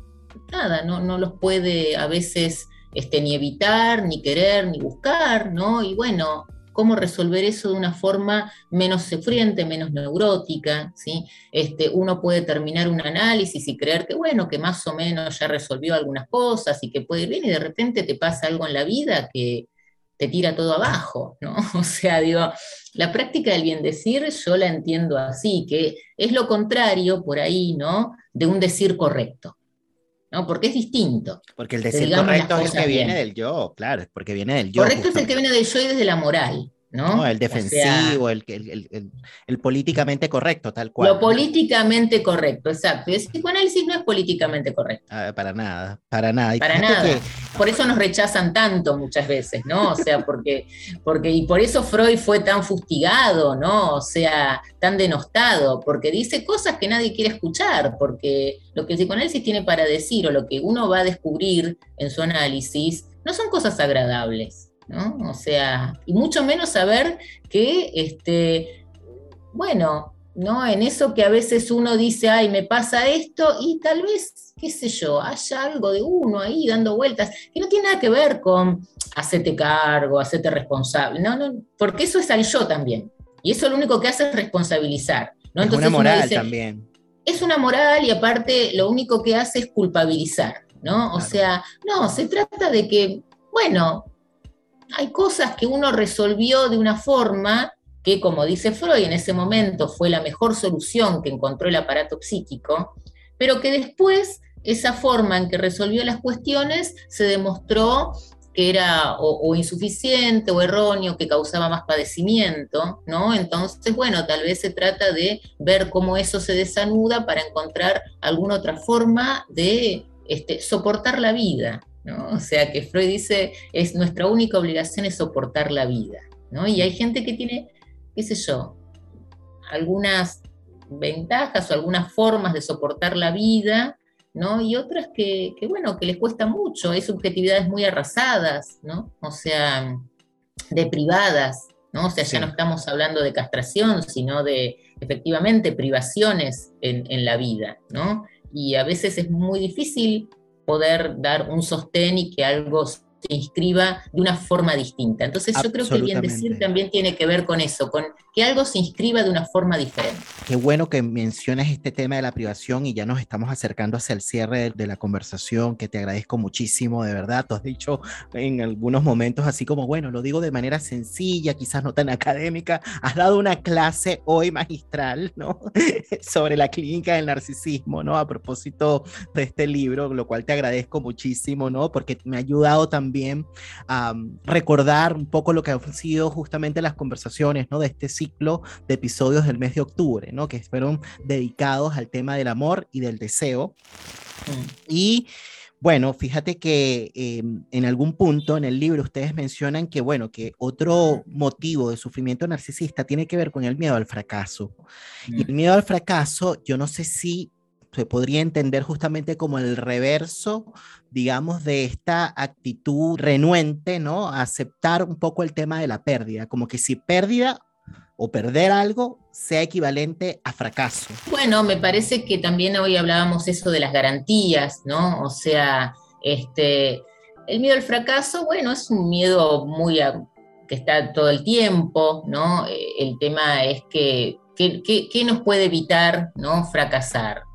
nada, no, no los puede a veces este, ni evitar, ni querer, ni buscar, ¿no? Y bueno, cómo resolver eso de una forma menos sufriente, menos neurótica, ¿sí? Este, uno puede terminar un análisis y creer que, bueno, que más o menos ya resolvió algunas cosas y que puede ir bien y de repente te pasa algo en la vida que te tira todo abajo, ¿no? O sea, digo, la práctica del bien decir yo la entiendo así, que es lo contrario por ahí, ¿no? De un decir correcto. ¿no? Porque es distinto. Porque el decir correcto es el que viene del yo, claro, es porque viene del yo. Correcto es el que viene del yo y desde la moral. ¿No? el defensivo, el, el, el, políticamente correcto, tal cual. Lo políticamente correcto, exacto. El psicoanálisis no es políticamente correcto. Ah, para nada, para nada. para nada. Por eso nos rechazan tanto muchas veces, ¿no? O sea, porque, porque, y por eso Freud fue tan fustigado, ¿no? O sea, tan denostado, porque dice cosas que nadie quiere escuchar, porque lo que el psicoanálisis tiene para decir o lo que uno va a descubrir en su análisis no son cosas agradables ¿no? O sea, y mucho menos saber que, este, bueno, ¿no? En eso que a veces uno dice, ay, me pasa esto, y tal vez, qué sé yo, haya algo de uno ahí dando vueltas, que no tiene nada que ver con hacerte cargo, hacerte responsable, no, no, porque eso es al yo también. Y eso lo único que hace es responsabilizar. ¿no? Es una moral también. Es una moral y aparte lo único que hace es culpabilizar, ¿no? O sea, no, se trata de que, bueno, hay cosas que uno resolvió de una forma que, como dice Freud, en ese momento fue la mejor solución que encontró el aparato psíquico, pero que después esa forma en que resolvió las cuestiones se demostró que era o, insuficiente o erróneo, que causaba más padecimiento, ¿no? Entonces, bueno, tal vez se trata de ver cómo eso se desanuda para encontrar alguna otra forma de este, soportar la vida, ¿no? O sea, que Freud dice, es nuestra única obligación es soportar la vida, ¿no? Y hay gente que tiene, qué sé yo, algunas ventajas o algunas formas de soportar la vida, ¿no? Y otras que, bueno, que les cuesta mucho, hay subjetividades muy arrasadas, ¿no? O sea, deprivadas, ¿no? O sea, ya no estamos hablando de castración, sino de efectivamente privaciones en, en, la vida, ¿no? Y a veces es muy difícil poder dar un sostén y que algo se inscriba de una forma distinta. Entonces yo creo que el bien decir también tiene que ver con eso, con que algo se inscriba de una forma diferente. Qué bueno que mencionas este tema de la privación y ya nos estamos acercando hacia el cierre de, la conversación, que te agradezco muchísimo, de verdad. Tú has dicho en algunos momentos así como, bueno, lo digo de manera sencilla, quizás no tan académica. Has dado una clase hoy magistral, ¿no? Sobre la clínica del narcisismo, ¿no? A propósito de este libro, lo cual te agradezco muchísimo, ¿no? Porque me ha ayudado también a recordar un poco lo que han sido justamente las conversaciones, ¿no? De este ciclo de episodios del mes de octubre, ¿no? Que fueron dedicados al tema del amor y del deseo. Mm. Y bueno, fíjate que em, en algún punto en el libro ustedes mencionan que, bueno, que otro motivo de sufrimiento narcisista tiene que ver con el miedo al fracaso. Y el mm. miedo al fracaso, yo no sé si se podría entender justamente como el reverso, digamos, de esta actitud renuente, ¿no? Aceptar un poco el tema de la pérdida, como que si pérdida o perder algo sea equivalente a fracaso. Bueno, me parece que también hoy hablábamos eso de las garantías, ¿no? O sea, este, el miedo al fracaso, bueno, es un miedo muy que está todo el tiempo, ¿no? Eh, el tema es que, ¿qué nos puede evitar, ¿no? Fracasar?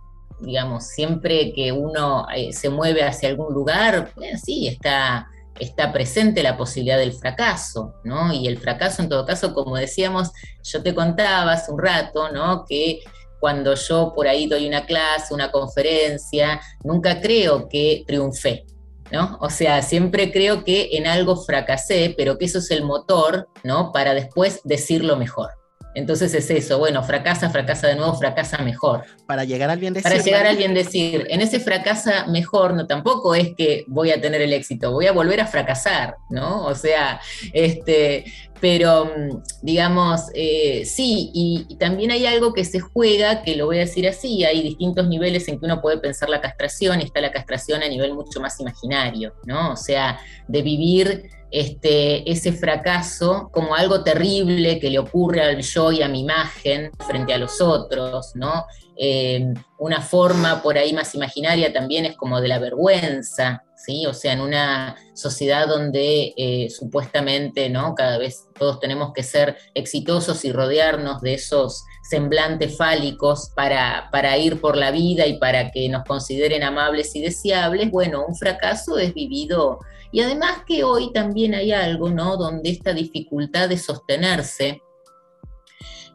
Digamos, siempre que uno eh, se mueve hacia algún lugar, pues sí, está está presente la posibilidad del fracaso, ¿no? Y el fracaso, en todo caso, como decíamos, yo te contaba hace un rato, ¿no? Que cuando yo por ahí doy una clase, una conferencia, nunca creo que triunfé, ¿no? O sea, siempre creo que en algo fracasé, pero que eso es el motor, ¿no? Para después decirlo mejor. Entonces es eso, bueno, fracasa, fracasa de nuevo, fracasa mejor. Para llegar al bien decir. Para llegar al bien decir. En ese fracasa mejor, no tampoco es que voy a tener el éxito, voy a volver a fracasar, ¿no? O sea, este, pero mm, digamos, eh, sí, y, y, también hay algo que se juega, que lo voy a decir así, hay distintos niveles en que uno puede pensar la castración, y está la castración a nivel mucho más imaginario, ¿no? O sea, de vivir este, ese fracaso como algo terrible que le ocurre al yo y a mi imagen frente a los otros, ¿no? Eh, una forma por ahí más imaginaria también es como de la vergüenza, ¿sí? O sea, en una sociedad donde eh, supuestamente, ¿no? Cada vez todos tenemos que ser exitosos y rodearnos de esos semblantes fálicos para, para ir por la vida y para que nos consideren amables y deseables, bueno, un fracaso es vivido y además que hoy también hay algo, ¿no? Donde esta dificultad de sostenerse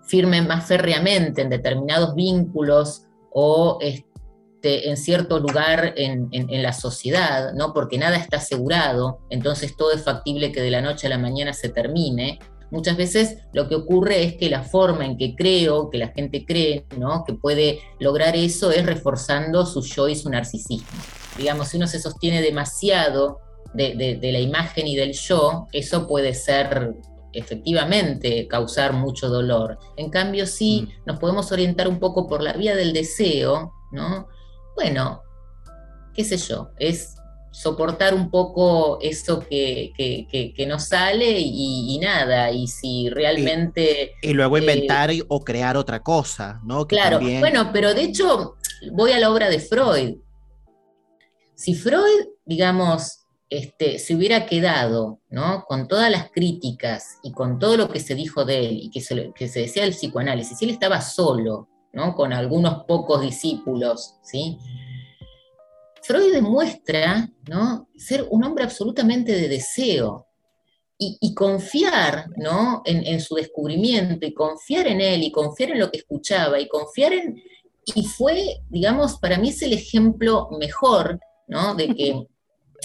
firme más férreamente en determinados vínculos o este, en cierto lugar en, en, la sociedad, ¿no? Porque nada está asegurado, entonces todo es factible que de la noche a la mañana se termine. Muchas veces lo que ocurre es que la forma en que creo, que la gente cree, ¿no? que puede lograr eso es reforzando su yo y su narcisismo. Digamos, si uno se sostiene demasiado de, la imagen y del yo, eso puede ser efectivamente causar mucho dolor. En cambio, si mm. nos podemos orientar un poco por la vía del deseo, ¿no? Bueno, qué sé yo, es soportar un poco eso que, que, nos sale y, nada, y si realmente... Y, luego eh, inventar o crear otra cosa, ¿no? claro, bueno, pero de hecho voy a la obra de Freud. Si Freud, digamos, este, se hubiera quedado ¿no? con todas las críticas y con todo lo que se dijo de él y que se, que se decía del psicoanálisis, si él estaba solo, ¿no? con algunos pocos discípulos, ¿sí? Freud demuestra ¿no? ser un hombre absolutamente de deseo y, confiar ¿no? En, su descubrimiento y confiar en él y confiar en lo que escuchaba y confiar en... Y fue, digamos, para mí es el ejemplo mejor ¿no? de que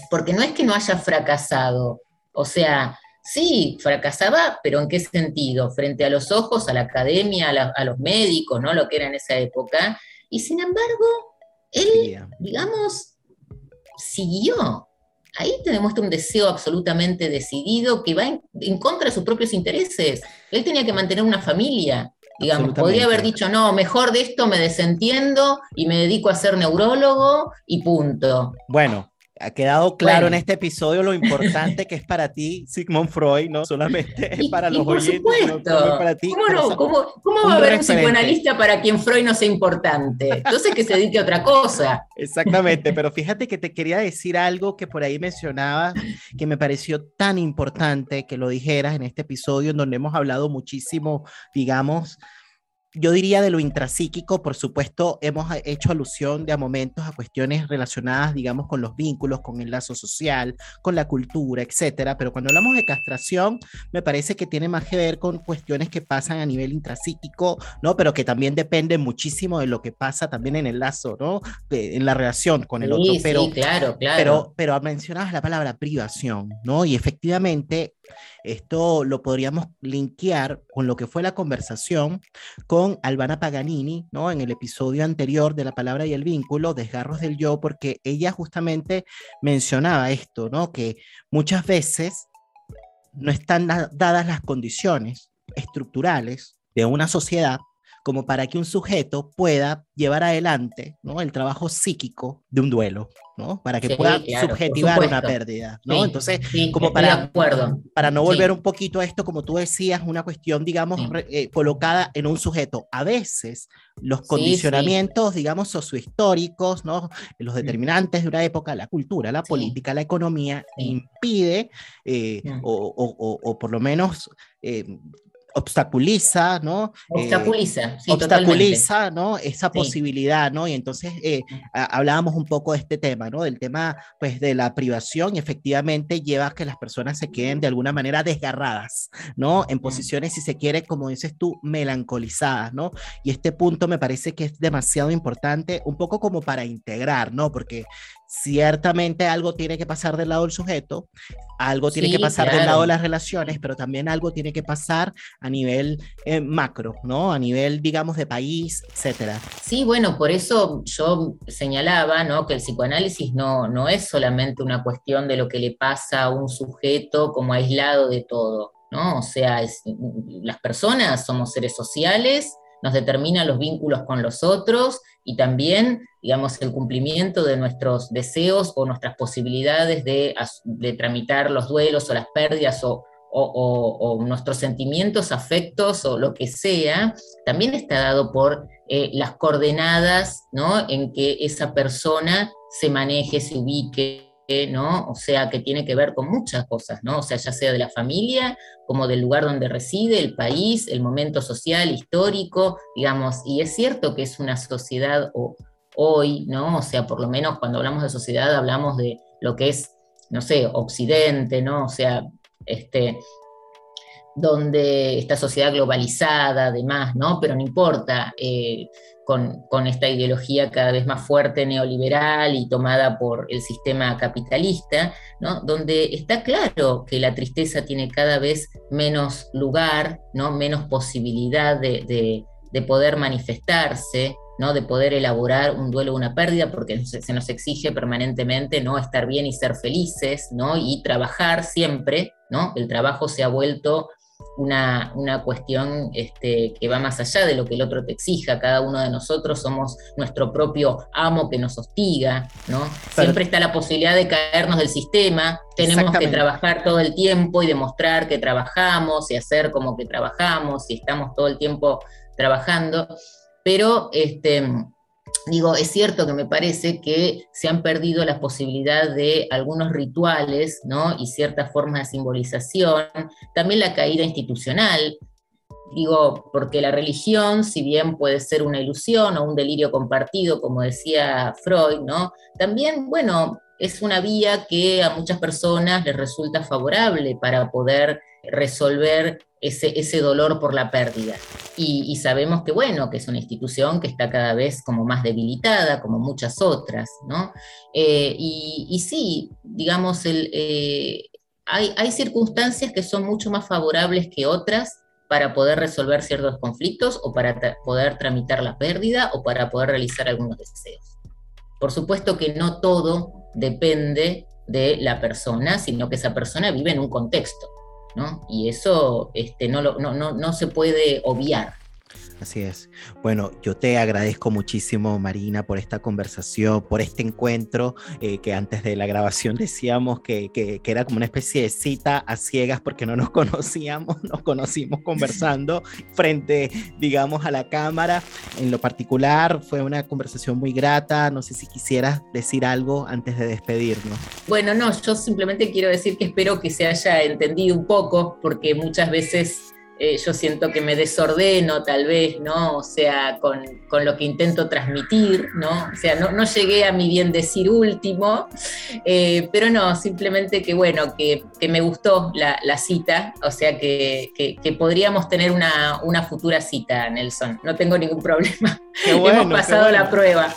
porque no es que no haya fracasado, o sea, sí, fracasaba, pero ¿en qué sentido? Frente a los ojos, a la academia, a, los médicos, ¿no? Lo que era en esa época, y sin embargo, él, digamos, siguió. Ahí te demuestra un deseo absolutamente decidido que va en contra de sus propios intereses. Él tenía que mantener una familia, Digamos, podría haber dicho, no, mejor de esto me desentiendo y me dedico a ser neurólogo y punto. Bueno, ha quedado claro en este episodio lo importante que es para ti Sigmund Freud, no solamente para los oyentes, sino para ti. ¿Cómo, cómo, va a haber un psicoanalista para quien Freud no sea importante? Entonces que se dedique a otra cosa. Exactamente, pero fíjate que te quería decir algo que por ahí mencionaba que me pareció tan importante que lo dijeras en este episodio en donde hemos hablado muchísimo, digamos, yo diría de lo intrapsíquico, por supuesto, hemos hecho alusión de a momentos a cuestiones relacionadas, digamos, con los vínculos, con el lazo social, con la cultura, etcétera. Pero cuando hablamos de castración, me parece que tiene más que ver con cuestiones que pasan a nivel intrapsíquico, ¿no? Pero que también depende muchísimo de lo que pasa también en el lazo, ¿no? en la relación con el otro. Pero, sí, claro, claro. Pero, pero mencionabas la palabra privación, ¿no? Y efectivamente, esto lo podríamos linkear con lo que fue la conversación con Albana Paganini, ¿no? En el episodio anterior de La Palabra y el Vínculo, Desgarros del Yo, porque ella justamente mencionaba esto, ¿no? Que muchas veces no están dadas las condiciones estructurales de una sociedad como para que un sujeto pueda llevar adelante ¿no? el trabajo psíquico de un duelo, ¿no? Para que pueda subjetivar una pérdida, ¿no? Entonces, como para, para no volver un poquito a esto, como tú decías, una cuestión, digamos, eh, colocada en un sujeto. A veces los condicionamientos, digamos, sociohistóricos, ¿no? Los determinantes de una época, la cultura, la política, la economía, impide, eh, o, o, por lo menos eh, obstaculiza, ¿no? Eh, obstaculiza, sí, obstaculiza, ¿no? Esa posibilidad, ¿no? Y entonces eh, hablábamos un poco de este tema, ¿no? Del tema, pues, de la privación y efectivamente lleva a que las personas se queden de alguna manera desgarradas, ¿no? En posiciones, si se quiere, como dices tú, melancolizadas, ¿no? Y este punto me parece que es demasiado importante, un poco como para integrar, ¿no? Porque ciertamente algo tiene que pasar del lado del sujeto, algo tiene que pasar del lado de las relaciones, pero también algo tiene que pasar a nivel eh, macro, ¿no? A nivel, digamos, de país, etcétera. Sí, bueno, por eso yo señalaba, ¿no? Que el psicoanálisis no, no es solamente una cuestión de lo que le pasa a un sujeto como aislado de todo, ¿no? O sea, las personas somos seres sociales, nos determinan los vínculos con los otros y también, digamos, el cumplimiento de nuestros deseos o nuestras posibilidades de, tramitar los duelos o las pérdidas o, nuestros sentimientos, afectos o lo que sea, también está dado por eh, las coordenadas ¿no? en que esa persona se maneje, se ubique, ¿no? O sea, que tiene que ver con muchas cosas, ¿no? O sea, ya sea de la familia, como del lugar donde reside, el país, el momento social, histórico, digamos, y es cierto que es una sociedad hoy, ¿no? O sea, por lo menos cuando hablamos de sociedad hablamos de lo que es, no sé, Occidente, ¿no? O sea, este, donde esta sociedad globalizada, además, ¿no? Pero no importa, eh, con, esta ideología cada vez más fuerte neoliberal y tomada por el sistema capitalista, ¿no? donde está claro que la tristeza tiene cada vez menos lugar, ¿no? menos posibilidad de, poder manifestarse, ¿no? de poder elaborar un duelo o una pérdida, porque se nos exige permanentemente ¿no? estar bien y ser felices, ¿no? y trabajar siempre, ¿no? el trabajo se ha vuelto una, cuestión este, que va más allá de lo que el otro te exija. Cada uno de nosotros somos nuestro propio amo que nos hostiga, ¿no? Siempre está la posibilidad de caernos del sistema, tenemos que trabajar todo el tiempo y demostrar que trabajamos y hacer como que trabajamos y estamos todo el tiempo trabajando, pero este, digo, es cierto que me parece que se han perdido la posibilidad de algunos rituales, ¿no? Y ciertas formas de simbolización, también la caída institucional, digo, porque la religión, si bien puede ser una ilusión o un delirio compartido, como decía Freud, ¿no? También, bueno, es una vía que a muchas personas les resulta favorable para poder resolver ese, ese dolor por la pérdida. Y, sabemos que, bueno, que es una institución que está cada vez como más debilitada, como muchas otras, ¿no? Eh, y, sí, digamos, el, eh, hay, hay circunstancias que son mucho más favorables que otras para poder resolver ciertos conflictos o para poder tramitar la pérdida o para poder realizar algunos deseos. Por supuesto que no todo depende de la persona, sino que esa persona vive en un contexto. Y eso este, no, no, no se puede obviar. Así es. Bueno, yo te agradezco muchísimo, Marina, por esta conversación, por este encuentro, eh, que antes de la grabación decíamos que, que, era como una especie de cita a ciegas porque no nos conocíamos, nos conocimos conversando frente, digamos, a la cámara. En lo particular, fue una conversación muy grata. No sé si quisieras decir algo antes de despedirnos. Bueno, no, yo simplemente quiero decir que espero que se haya entendido un poco, porque muchas veces eh, yo siento que me desordeno tal vez, ¿no? O sea, con, con lo que intento transmitir, ¿no? O sea, no, no llegué a mi bien decir último, eh, pero no, simplemente que bueno, que, que me gustó la, la, cita, o sea, que, que, podríamos tener una, una, futura cita, Nelson, no tengo ningún problema. Hemos pasado la prueba.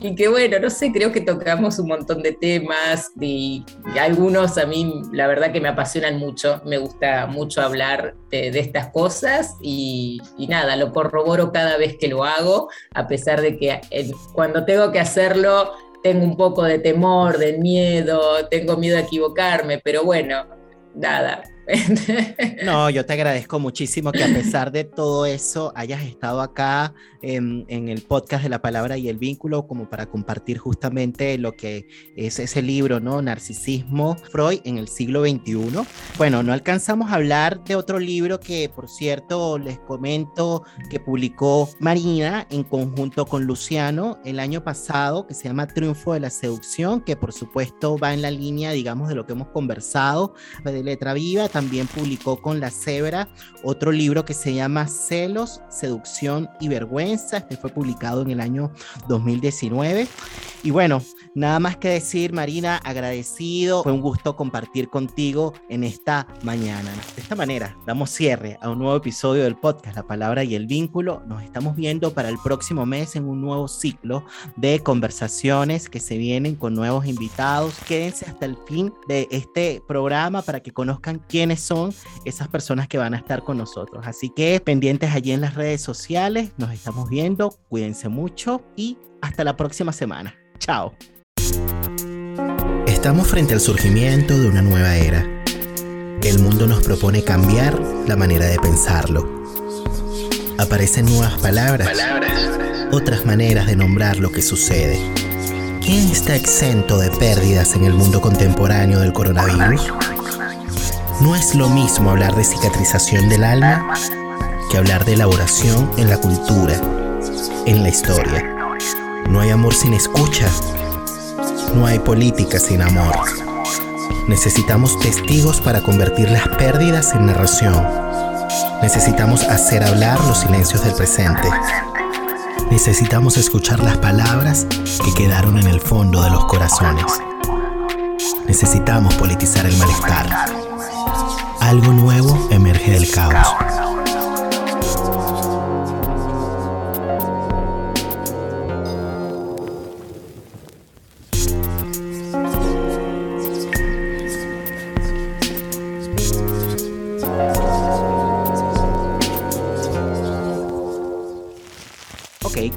Y que bueno, no sé, creo que tocamos un montón de temas y, algunos a mí, la verdad que me apasionan mucho, me gusta mucho hablar de, de estas cosas y, nada, lo corroboro cada vez que lo hago, a pesar de que eh, cuando tengo que hacerlo tengo un poco de temor, de miedo, tengo miedo a equivocarme, pero bueno, nada, no, yo te agradezco muchísimo que a pesar de todo eso hayas estado acá en, el podcast de la palabra y el vínculo como para compartir justamente lo que es ese libro, ¿no? Narcisismo, Freud en el siglo XXI. Bueno, no alcanzamos a hablar de otro libro que, por cierto, les comento que publicó Marina en conjunto con Luciano el año pasado, que se llama Triunfo de la Seducción, que por supuesto va en la línea, digamos, de lo que hemos conversado de letra viva también publicó con La Cebra otro libro que se llama Celos, Seducción y Vergüenza. Este fue publicado en el año 2019. Y bueno, nada más que decir, Marina, agradecido. Fue un gusto compartir contigo en esta mañana. De esta manera, damos cierre a un nuevo episodio del podcast La Palabra y el Vínculo. Nos estamos viendo para el próximo mes en un nuevo ciclo de conversaciones que se vienen con nuevos invitados. Quédense hasta el fin de este programa para que conozcan quién son esas personas que van a estar con nosotros. Así que pendientes allí en las redes sociales, nos estamos viendo, cuídense mucho y hasta la próxima semana. Chao. Estamos frente al surgimiento de una nueva era. El mundo nos propone cambiar la manera de pensarlo. Aparecen nuevas palabras, otras maneras de nombrar lo que sucede. ¿Quién está exento de pérdidas en el mundo contemporáneo del coronavirus? No es lo mismo hablar de cicatrización del alma que hablar de elaboración en la cultura, en la historia. No hay amor sin escucha. No hay política sin amor. Necesitamos testigos para convertir las pérdidas en narración. Necesitamos hacer hablar los silencios del presente. Necesitamos escuchar las palabras que quedaron en el fondo de los corazones. Necesitamos politizar el malestar algo nuevo emerge del caos.